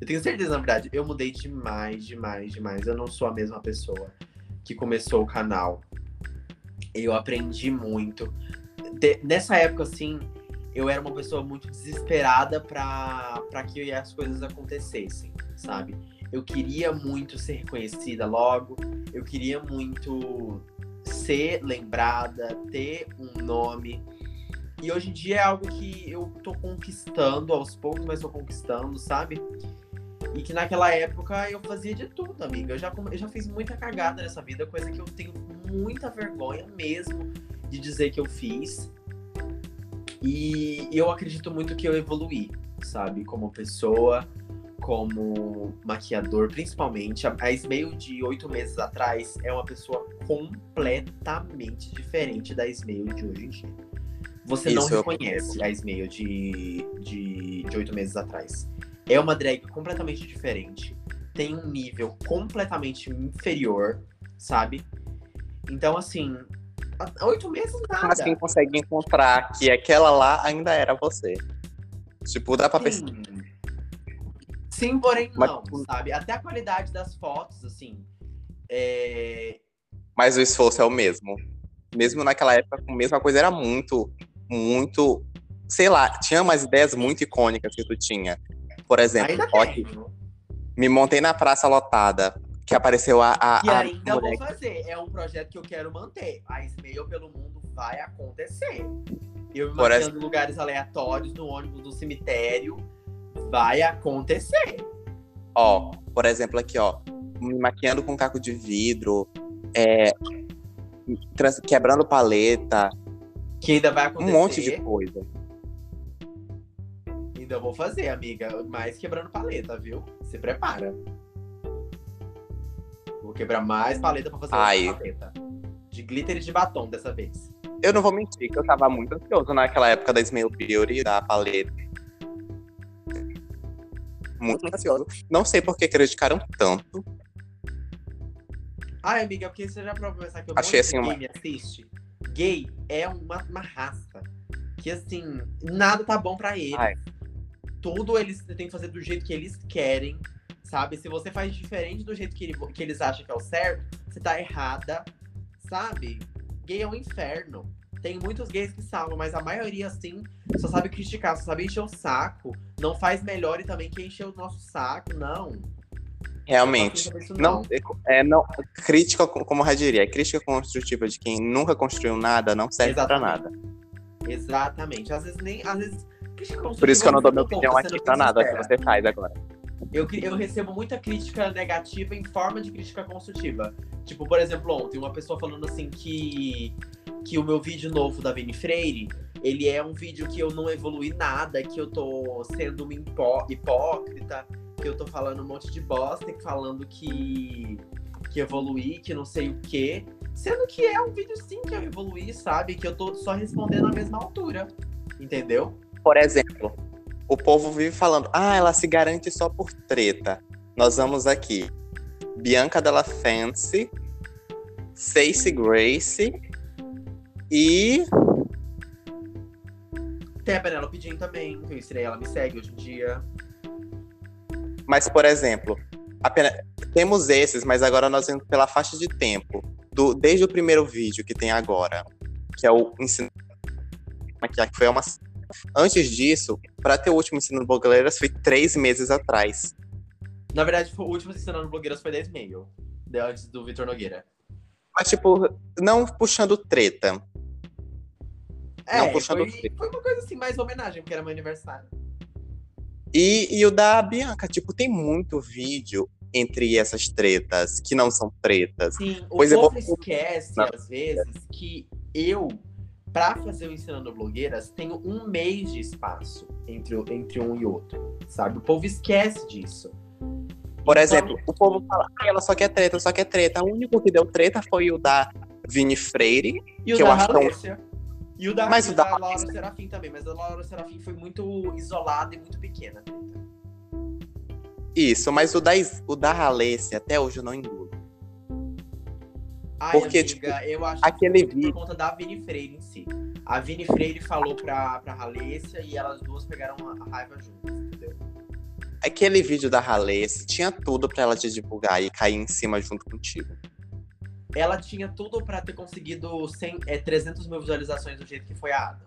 Eu tenho certeza, na verdade, eu mudei demais, demais, demais. Eu não sou a mesma pessoa que começou o canal. Eu aprendi muito. De- nessa época, assim, eu era uma pessoa muito desesperada pra que as coisas acontecessem, sabe? Eu queria muito ser reconhecida logo. Eu queria muito ser lembrada, ter um nome. E hoje em dia é algo que eu tô conquistando aos poucos, mas tô conquistando, sabe? E que naquela época eu fazia de tudo, amiga. Eu já, eu já fiz muita cagada nessa vida, coisa que eu tenho muita vergonha mesmo de dizer que eu fiz. E eu acredito muito que eu evoluí, sabe? Como pessoa, como maquiador, principalmente. A Ismael de oito meses atrás é uma pessoa completamente diferente da Ismael de hoje em dia. Você Isso não reconhece a Ismael de, de, de oito meses atrás. É uma drag completamente diferente. Tem um nível completamente inferior, sabe? Então, assim, oito meses nada. Mas quem consegue encontrar que aquela lá ainda era você. Tipo, dá pra Sim. perceber. Sim, porém Mas, não, sabe? Até a qualidade das fotos, assim. É... Mas o esforço é o mesmo. Mesmo naquela época, a mesma coisa era muito, muito. Sei lá, tinha umas ideias muito icônicas que tu tinha. Por exemplo, ok. Me montei na praça lotada. Que apareceu a. a e ainda a vou fazer. É um projeto que eu quero manter. A Smail pelo mundo vai acontecer. Eu me maquiando em lugares aleatórios, no ônibus do cemitério vai acontecer. Ó, por exemplo, aqui, ó, me maquiando com caco de vidro, é, quebrando paleta. Que ainda vai acontecer. Um monte de coisa. Ainda vou fazer, amiga. Mais quebrando paleta, viu? Se prepara. Vou quebrar mais paleta pra fazer Ai. paleta. De glitter e de batom dessa vez. Eu não vou mentir que eu tava muito ansioso naquela época da Smell Beauty, da paleta muito ansioso. Não sei por que criticaram tanto. Ai, amiga, porque você já provou pensar que eu Achei assim uma... me assiste? Gay é uma, uma raça que, assim, nada tá bom para eles. Ai. Tudo eles têm que fazer do jeito que eles querem, sabe? Se você faz diferente do jeito que, ele, que eles acham que é o certo, você tá errada, sabe? Gay é um inferno. Tem muitos gays que salvam, mas a maioria, assim, só sabe criticar, só sabe encher o saco. Não faz melhor e também quer encher o nosso saco, não. Realmente. Não, não, é, não, crítica, como eu diria, crítica construtiva de quem nunca construiu nada não serve Exatamente. pra nada. Exatamente. Às vezes nem. Às vezes, Por isso que eu não dou minha opinião aqui pra nada que você faz agora. Eu, eu recebo muita crítica negativa em forma de crítica construtiva. Tipo, por exemplo, ontem, uma pessoa falando assim que que o meu vídeo novo da Vini Freire, ele é um vídeo que eu não evolui nada, que eu tô sendo uma hipó hipócrita, que eu tô falando um monte de bosta, falando que, que evoluí, que não sei o quê. Sendo que é um vídeo sim que eu evoluí, sabe? Que eu tô só respondendo à mesma altura. Entendeu? Por exemplo, o povo vive falando, ah, ela se garante só por treta. Nós vamos aqui. Bianca Della Fancy, Face Grace e. Tem a Penelope Jean também, que eu ensinei, ela me segue hoje em dia. Mas, por exemplo, temos esses, mas agora nós vamos pela faixa de tempo. Do... Desde o primeiro vídeo que tem agora, que é o ensino que foi uma. Antes disso, para ter o último ensino blogueiras foi três meses atrás. Na verdade, o último ensinando blogueiras foi 10 meio, antes do Vitor Nogueira. Mas, tipo, não puxando treta. É, não puxando foi, foi uma coisa assim, mais homenagem, porque era meu aniversário. E, e o da Bianca, tipo, tem muito vídeo entre essas tretas, que não são tretas. Sim, o pois povo vou... esquece, não. às vezes, que eu, pra fazer o Ensinando Blogueiras, tenho um mês de espaço entre, entre um e outro, sabe? O povo esquece disso. Por então... exemplo, o povo fala, ah, ela só quer treta, só quer treta. O único que deu treta foi o da Vini Freire, e que eu acho que é um e o da, mas o da, da Laura Serafim também, mas a Laura Serafim foi muito isolada e muito pequena. Isso, mas o da, o da Halessia até hoje eu não engulo. Ai, Porque, amiga, tipo, eu acho aquele que vídeo... por conta da Vini Freire em si. A Vini Freire falou pra, pra Halessia e elas duas pegaram a raiva juntas, entendeu? Aquele vídeo da Halessia tinha tudo pra ela te divulgar e cair em cima junto contigo ela tinha tudo para ter conseguido 100, é, 300 mil visualizações do jeito que foi a Adam.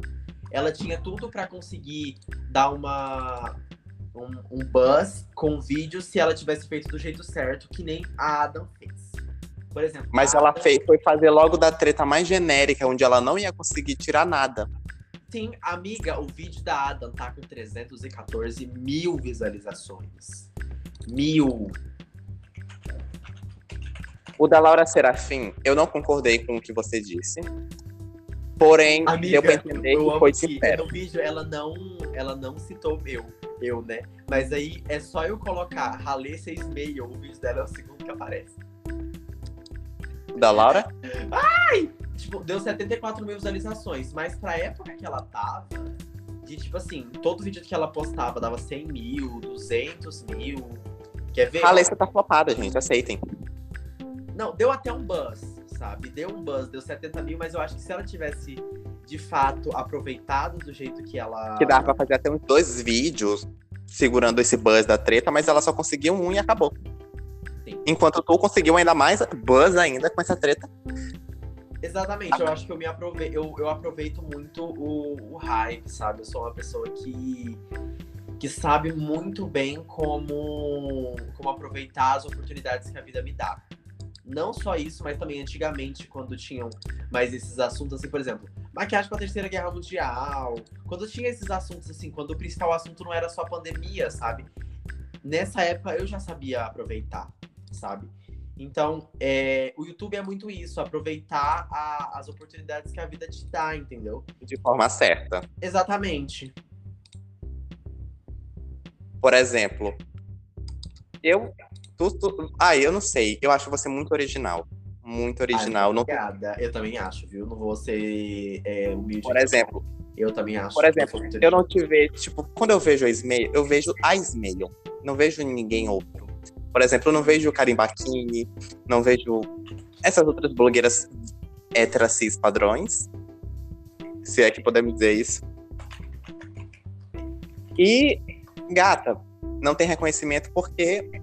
Ela tinha tudo para conseguir dar uma um, um buzz com o vídeo se ela tivesse feito do jeito certo, que nem a Adam fez. Por exemplo. Mas ela Adam- fez, foi fazer logo da treta mais genérica, onde ela não ia conseguir tirar nada. Sim, amiga, o vídeo da Adam tá com 314 mil visualizações. Mil. O da Laura Serafim, eu não concordei com o que você disse. Porém, Amiga, deu pra entender que foi que sincero. no vídeo ela não, ela não citou eu, eu, né? Mas aí é só eu colocar Ralê 66, o vídeo dela é o segundo que aparece. Da Laura? Tipo, deu 74 mil visualizações, mas pra época que ela tava, de tipo assim, todo vídeo que ela postava dava 100 mil, 200 mil. Quer ver? A Alessa tá flopada, gente, aceitem. Não, deu até um buzz, sabe? Deu um buzz, deu 70 mil, mas eu acho que se ela tivesse, de fato, aproveitado do jeito que ela. Que dava pra fazer até uns dois vídeos segurando esse buzz da treta, mas ela só conseguiu um e acabou. Sim. Enquanto tu conseguiu ainda mais buzz ainda com essa treta. Exatamente, eu acho que eu me aprove... eu, eu aproveito muito o, o hype, sabe? Eu sou uma pessoa que, que sabe muito bem como, como aproveitar as oportunidades que a vida me dá. Não só isso, mas também antigamente, quando tinham mais esses assuntos, assim, por exemplo, maquiagem pra Terceira Guerra Mundial. Quando tinha esses assuntos, assim, quando o principal assunto não era só a pandemia, sabe? Nessa época eu já sabia aproveitar, sabe? Então, é, o YouTube é muito isso, aproveitar a- as oportunidades que a vida te dá, entendeu? De forma certa. Exatamente. Por exemplo, eu. Tu, tu, ah, eu não sei. Eu acho você muito original. Muito original. Ai, não, obrigada. Eu também acho, viu? Não vou ser é, humilde. por exemplo, Eu também acho. por exemplo, eu não te vejo. Tipo, quando eu vejo a Ismail, eu vejo a Ismail. Não vejo ninguém outro. Por exemplo, eu não vejo o Karim Bakini, não vejo essas outras blogueiras héteras cis padrões. Se é que podemos dizer isso. E, gata, não tem reconhecimento porque.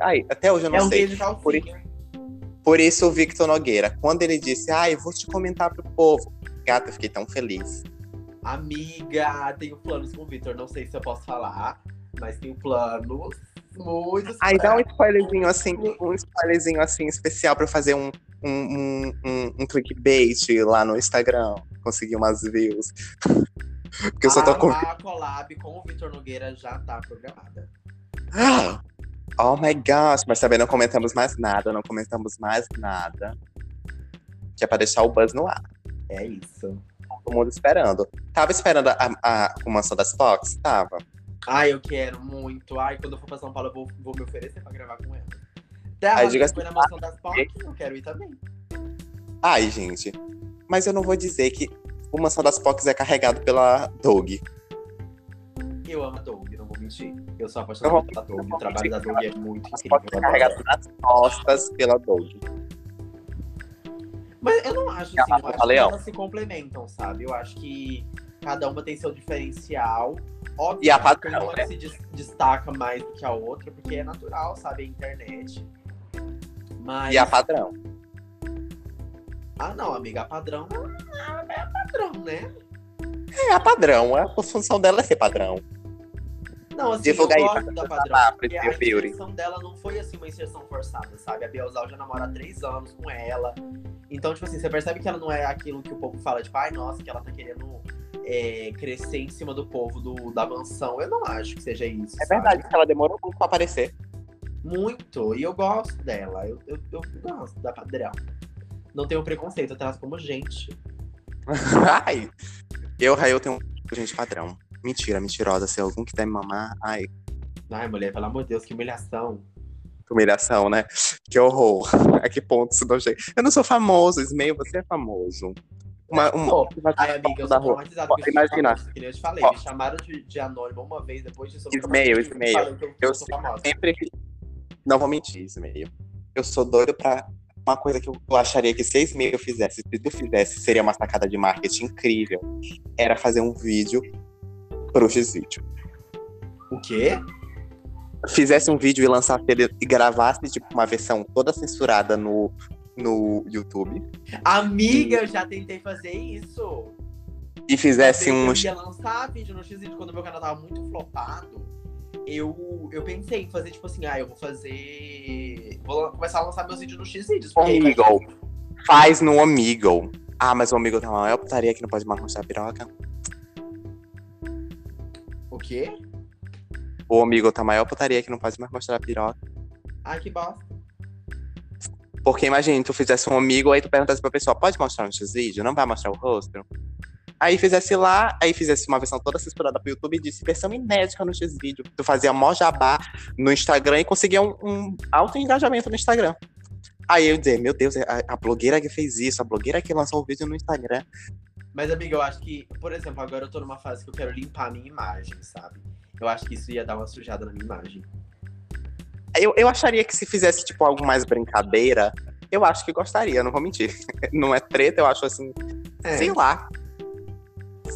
Ai, até hoje eu não É um sei. beijo calcinha. Por Por isso o Victor Nogueira, quando ele disse, ai, vou te comentar pro povo. Gata, eu fiquei tão feliz. Amiga, tenho planos com o Vitor. Não sei se eu posso falar, mas tenho planos muito Aí dá um spoilerzinho assim, um spoilerzinho assim especial pra eu fazer um, um, um, um, um clickbait lá no Instagram. Conseguir umas views. Porque eu só tô com. A, collab com o Vitor Nogueira já tá programada. Oh my gosh, mas também não comentamos mais nada, não comentamos mais nada. Que é pra deixar o buzz no ar. É isso. Todo mundo esperando. Tava esperando a, a, a Mansão das Fox? Tava. Ai, eu quero muito. Ai, quando eu for pra São Paulo, eu vou, vou me oferecer pra gravar com ela. Dela, Aí diga assim, na mansão das Fox, eu quero ir também. Ai, gente. Mas eu não vou dizer que o Mansão das Fox é carregado pela Doug. Eu amo a Doug, mentir. Eu sou apaixonada pela Doug. O trabalho da Doug é muito incrível. Carregado ela. nas costas pela Doug. Mas eu não acho a assim, eu acho que elas se complementam, sabe? Eu acho que cada uma tem seu diferencial. Óbvio E a que padrão, uma né? se des- destaca mais do que a outra, porque é natural, sabe? A internet. Mas. E a padrão. Ah, não, amiga, a padrão é é padrão, né? É a padrão. A função dela é ser padrão. Não, assim, Divulga aí eu pra gosto da padrão. Porque a inserção dela não foi assim uma inserção forçada, sabe? A Bielzal já namora há três anos com ela. Então, tipo assim, você percebe que ela não é aquilo que o povo fala, tipo, ai, nossa, que ela tá querendo é, crescer em cima do povo do, da mansão. Eu não acho que seja isso. É sabe? verdade que ela demorou muito pra aparecer. Muito. E eu gosto dela. Eu, eu, eu gosto da padrão. Não tenho preconceito, eu trato como gente. Ai. Eu, Raio, tenho um gente padrão. Mentira, mentirosa. Se algum quiser me mamar, ai, Ai, mulher, pelo amor de Deus, que humilhação. que humilhação, né? Que horror. A que ponto isso não chega? Eu não sou famoso, Ismael, você é famoso. Uma, uma, Pô, uma Ai, amiga, eu sou traumatizada com imagina. famoso, que nem eu te falei. Ó. Me chamaram de, de anônimo uma vez, depois disso eu Ismael, Ismael, que eu, eu eu sou famosa. sempre. Não vou mentir, Ismael. Eu sou doido pra. Uma coisa que eu eu acharia que se a Ismael fizesse, se tu fizesse, seria uma sacada de marketing incrível. Era fazer um vídeo pro X-Vídeo. O quê? Fizesse um vídeo e lançasse ele e gravasse, tipo, uma versão toda censurada no, no YouTube. Amiga, eu já tentei fazer isso. E fizesse um. Eu ia lançar vídeo no X quando meu canal tava muito flopado. eu, eu pensei em fazer, tipo assim, ah, eu vou fazer. Vou começar a lançar meus vídeos no X-Vídeos. Omegle. Faz no Omegle. Ah, mas o Omegle tem uma maior putaria que não pode mais mostrar a piroca. O quê? O Omegle tá maior putaria que não pode mais mostrar a piroca. Ah, que bosta. Porque imagina, tu fizesse um amigo, aí tu perguntasse pra pessoa, pode mostrar no X-Vídeo? Não vai mostrar o rosto? Aí fizesse lá, aí fizesse uma versão toda censurada pro YouTube e disse versão inédita no X-Vídeo. Tu fazia mó jabá no Instagram e conseguia um, um alto engajamento no Instagram. Aí eu dizer, meu Deus, a, a, blogueira que fez isso, a blogueira que lançou o vídeo no Instagram. Mas, amiga, eu acho que, por exemplo, agora eu tô numa fase que eu quero limpar a minha imagem, sabe? Eu acho que isso ia dar uma sujada na minha imagem. Eu, eu acharia que se fizesse, tipo, algo mais brincadeira, eu acho que gostaria, não vou mentir. Não é treta, eu acho assim, é. sei lá.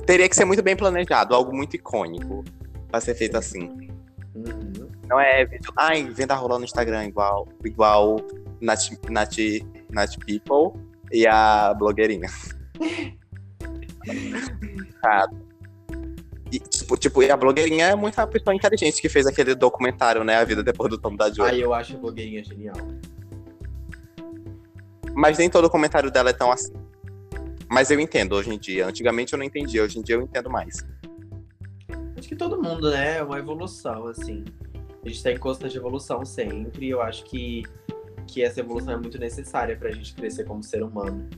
Teria que ser muito bem planejado, algo muito icônico pra ser feito assim. Uhum. Não é ai, venda rolando no Instagram igual, igual Nat, Nat, Nat People e a blogueirinha. E, tipo, tipo, e a blogueirinha é muito uma pessoa inteligente que fez aquele documentário, né? A vida depois do Tom da Joy. Ah, eu acho a blogueirinha genial. Mas nem todo comentário dela é tão assim. Mas eu entendo hoje em dia. Antigamente eu não entendia, hoje em dia eu entendo mais. Acho que todo mundo, né? É uma evolução, assim. A gente tá em constante evolução sempre. E eu acho que, que essa evolução é muito necessária pra gente crescer como ser humano.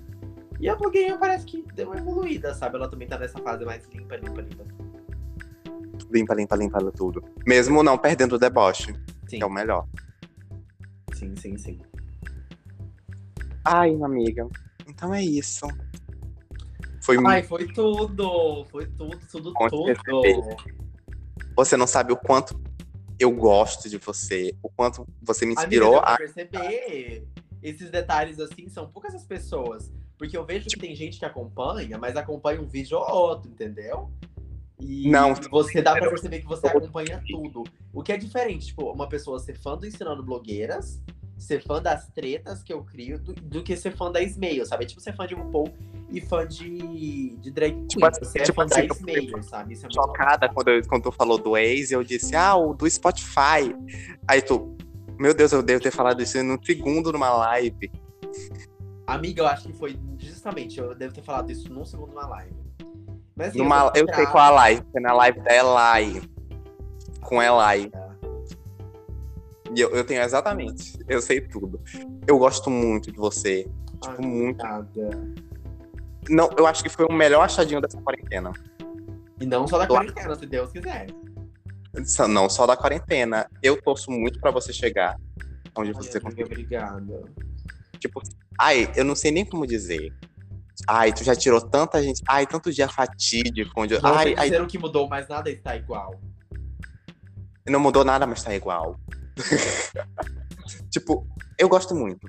E a blogueirinha parece que deu uma evoluída, sabe? Ela também tá nessa fase mais limpa, limpa, limpa. Limpa, limpa, limpa tudo. Mesmo não perdendo o deboche. Sim. Que é o melhor. Sim, sim, sim. Ai, amiga. Então é isso. Foi Ai, foi tudo. Foi tudo, tudo, tudo. Você não sabe o quanto eu gosto de você, o quanto você me inspirou Amiga, a perceber. Esses detalhes assim são poucas as pessoas, porque eu vejo que tem gente que acompanha, mas acompanha um vídeo ou outro, entendeu? E não, você dá pra perceber que você acompanha tudo. O que é diferente, tipo, uma pessoa ser fã do Ensinando Blogueiras ser fã das tretas que eu crio do, do que ser fã da Ismail, sabe? É tipo ser fã de RuPaul e fã de, de drag queen. Tipo, você é tipo é fã assim, da Ismail, sabe? Isso é chocada quando, eu, quando tu falou do ex, eu disse, ah, o do Spotify. Aí tu, meu Deus, eu devo ter falado isso em um segundo numa live. Amiga, eu acho que foi justamente, eu devo ter falado isso num segundo numa live. Mas, assim, numa, eu, eu sei qual a live, foi na live da Elai. Com Elai. É. E eu, eu tenho exatamente. Eu sei tudo. Eu gosto muito de você. Tipo, Ai, muito. Nada. Não, eu acho que foi o melhor achadinho dessa quarentena. E não só da quarentena, se Deus quiser. Não só da quarentena. Eu torço muito para você chegar onde ai, você conseguir. Obrigada. Tipo, ai, eu não sei nem como dizer. Ai, tu já tirou tanta gente. Ai, tanto dia fatídico. Onde... Não ai, ai, que mudou, mas nada está igual. Não mudou nada, mas tá igual. tipo, eu gosto muito.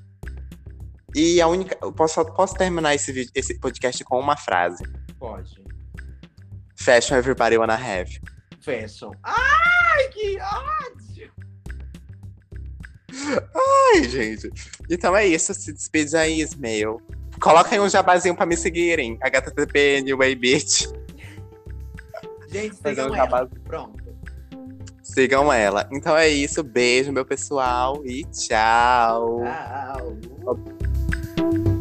E a única. Eu posso, posso terminar esse, vídeo, esse podcast com uma frase? Pode. Fashion everybody wanna have. Fashion. Ai, que ódio! Ai, gente. Então é isso. Se despede aí, Ismael. Coloca aí um jabazinho pra me seguirem. HTTP, New Way Beach. Gente, sigam um ela. Pronto. Sigam ela. Então é isso. Beijo, meu pessoal. E tchau. Tchau.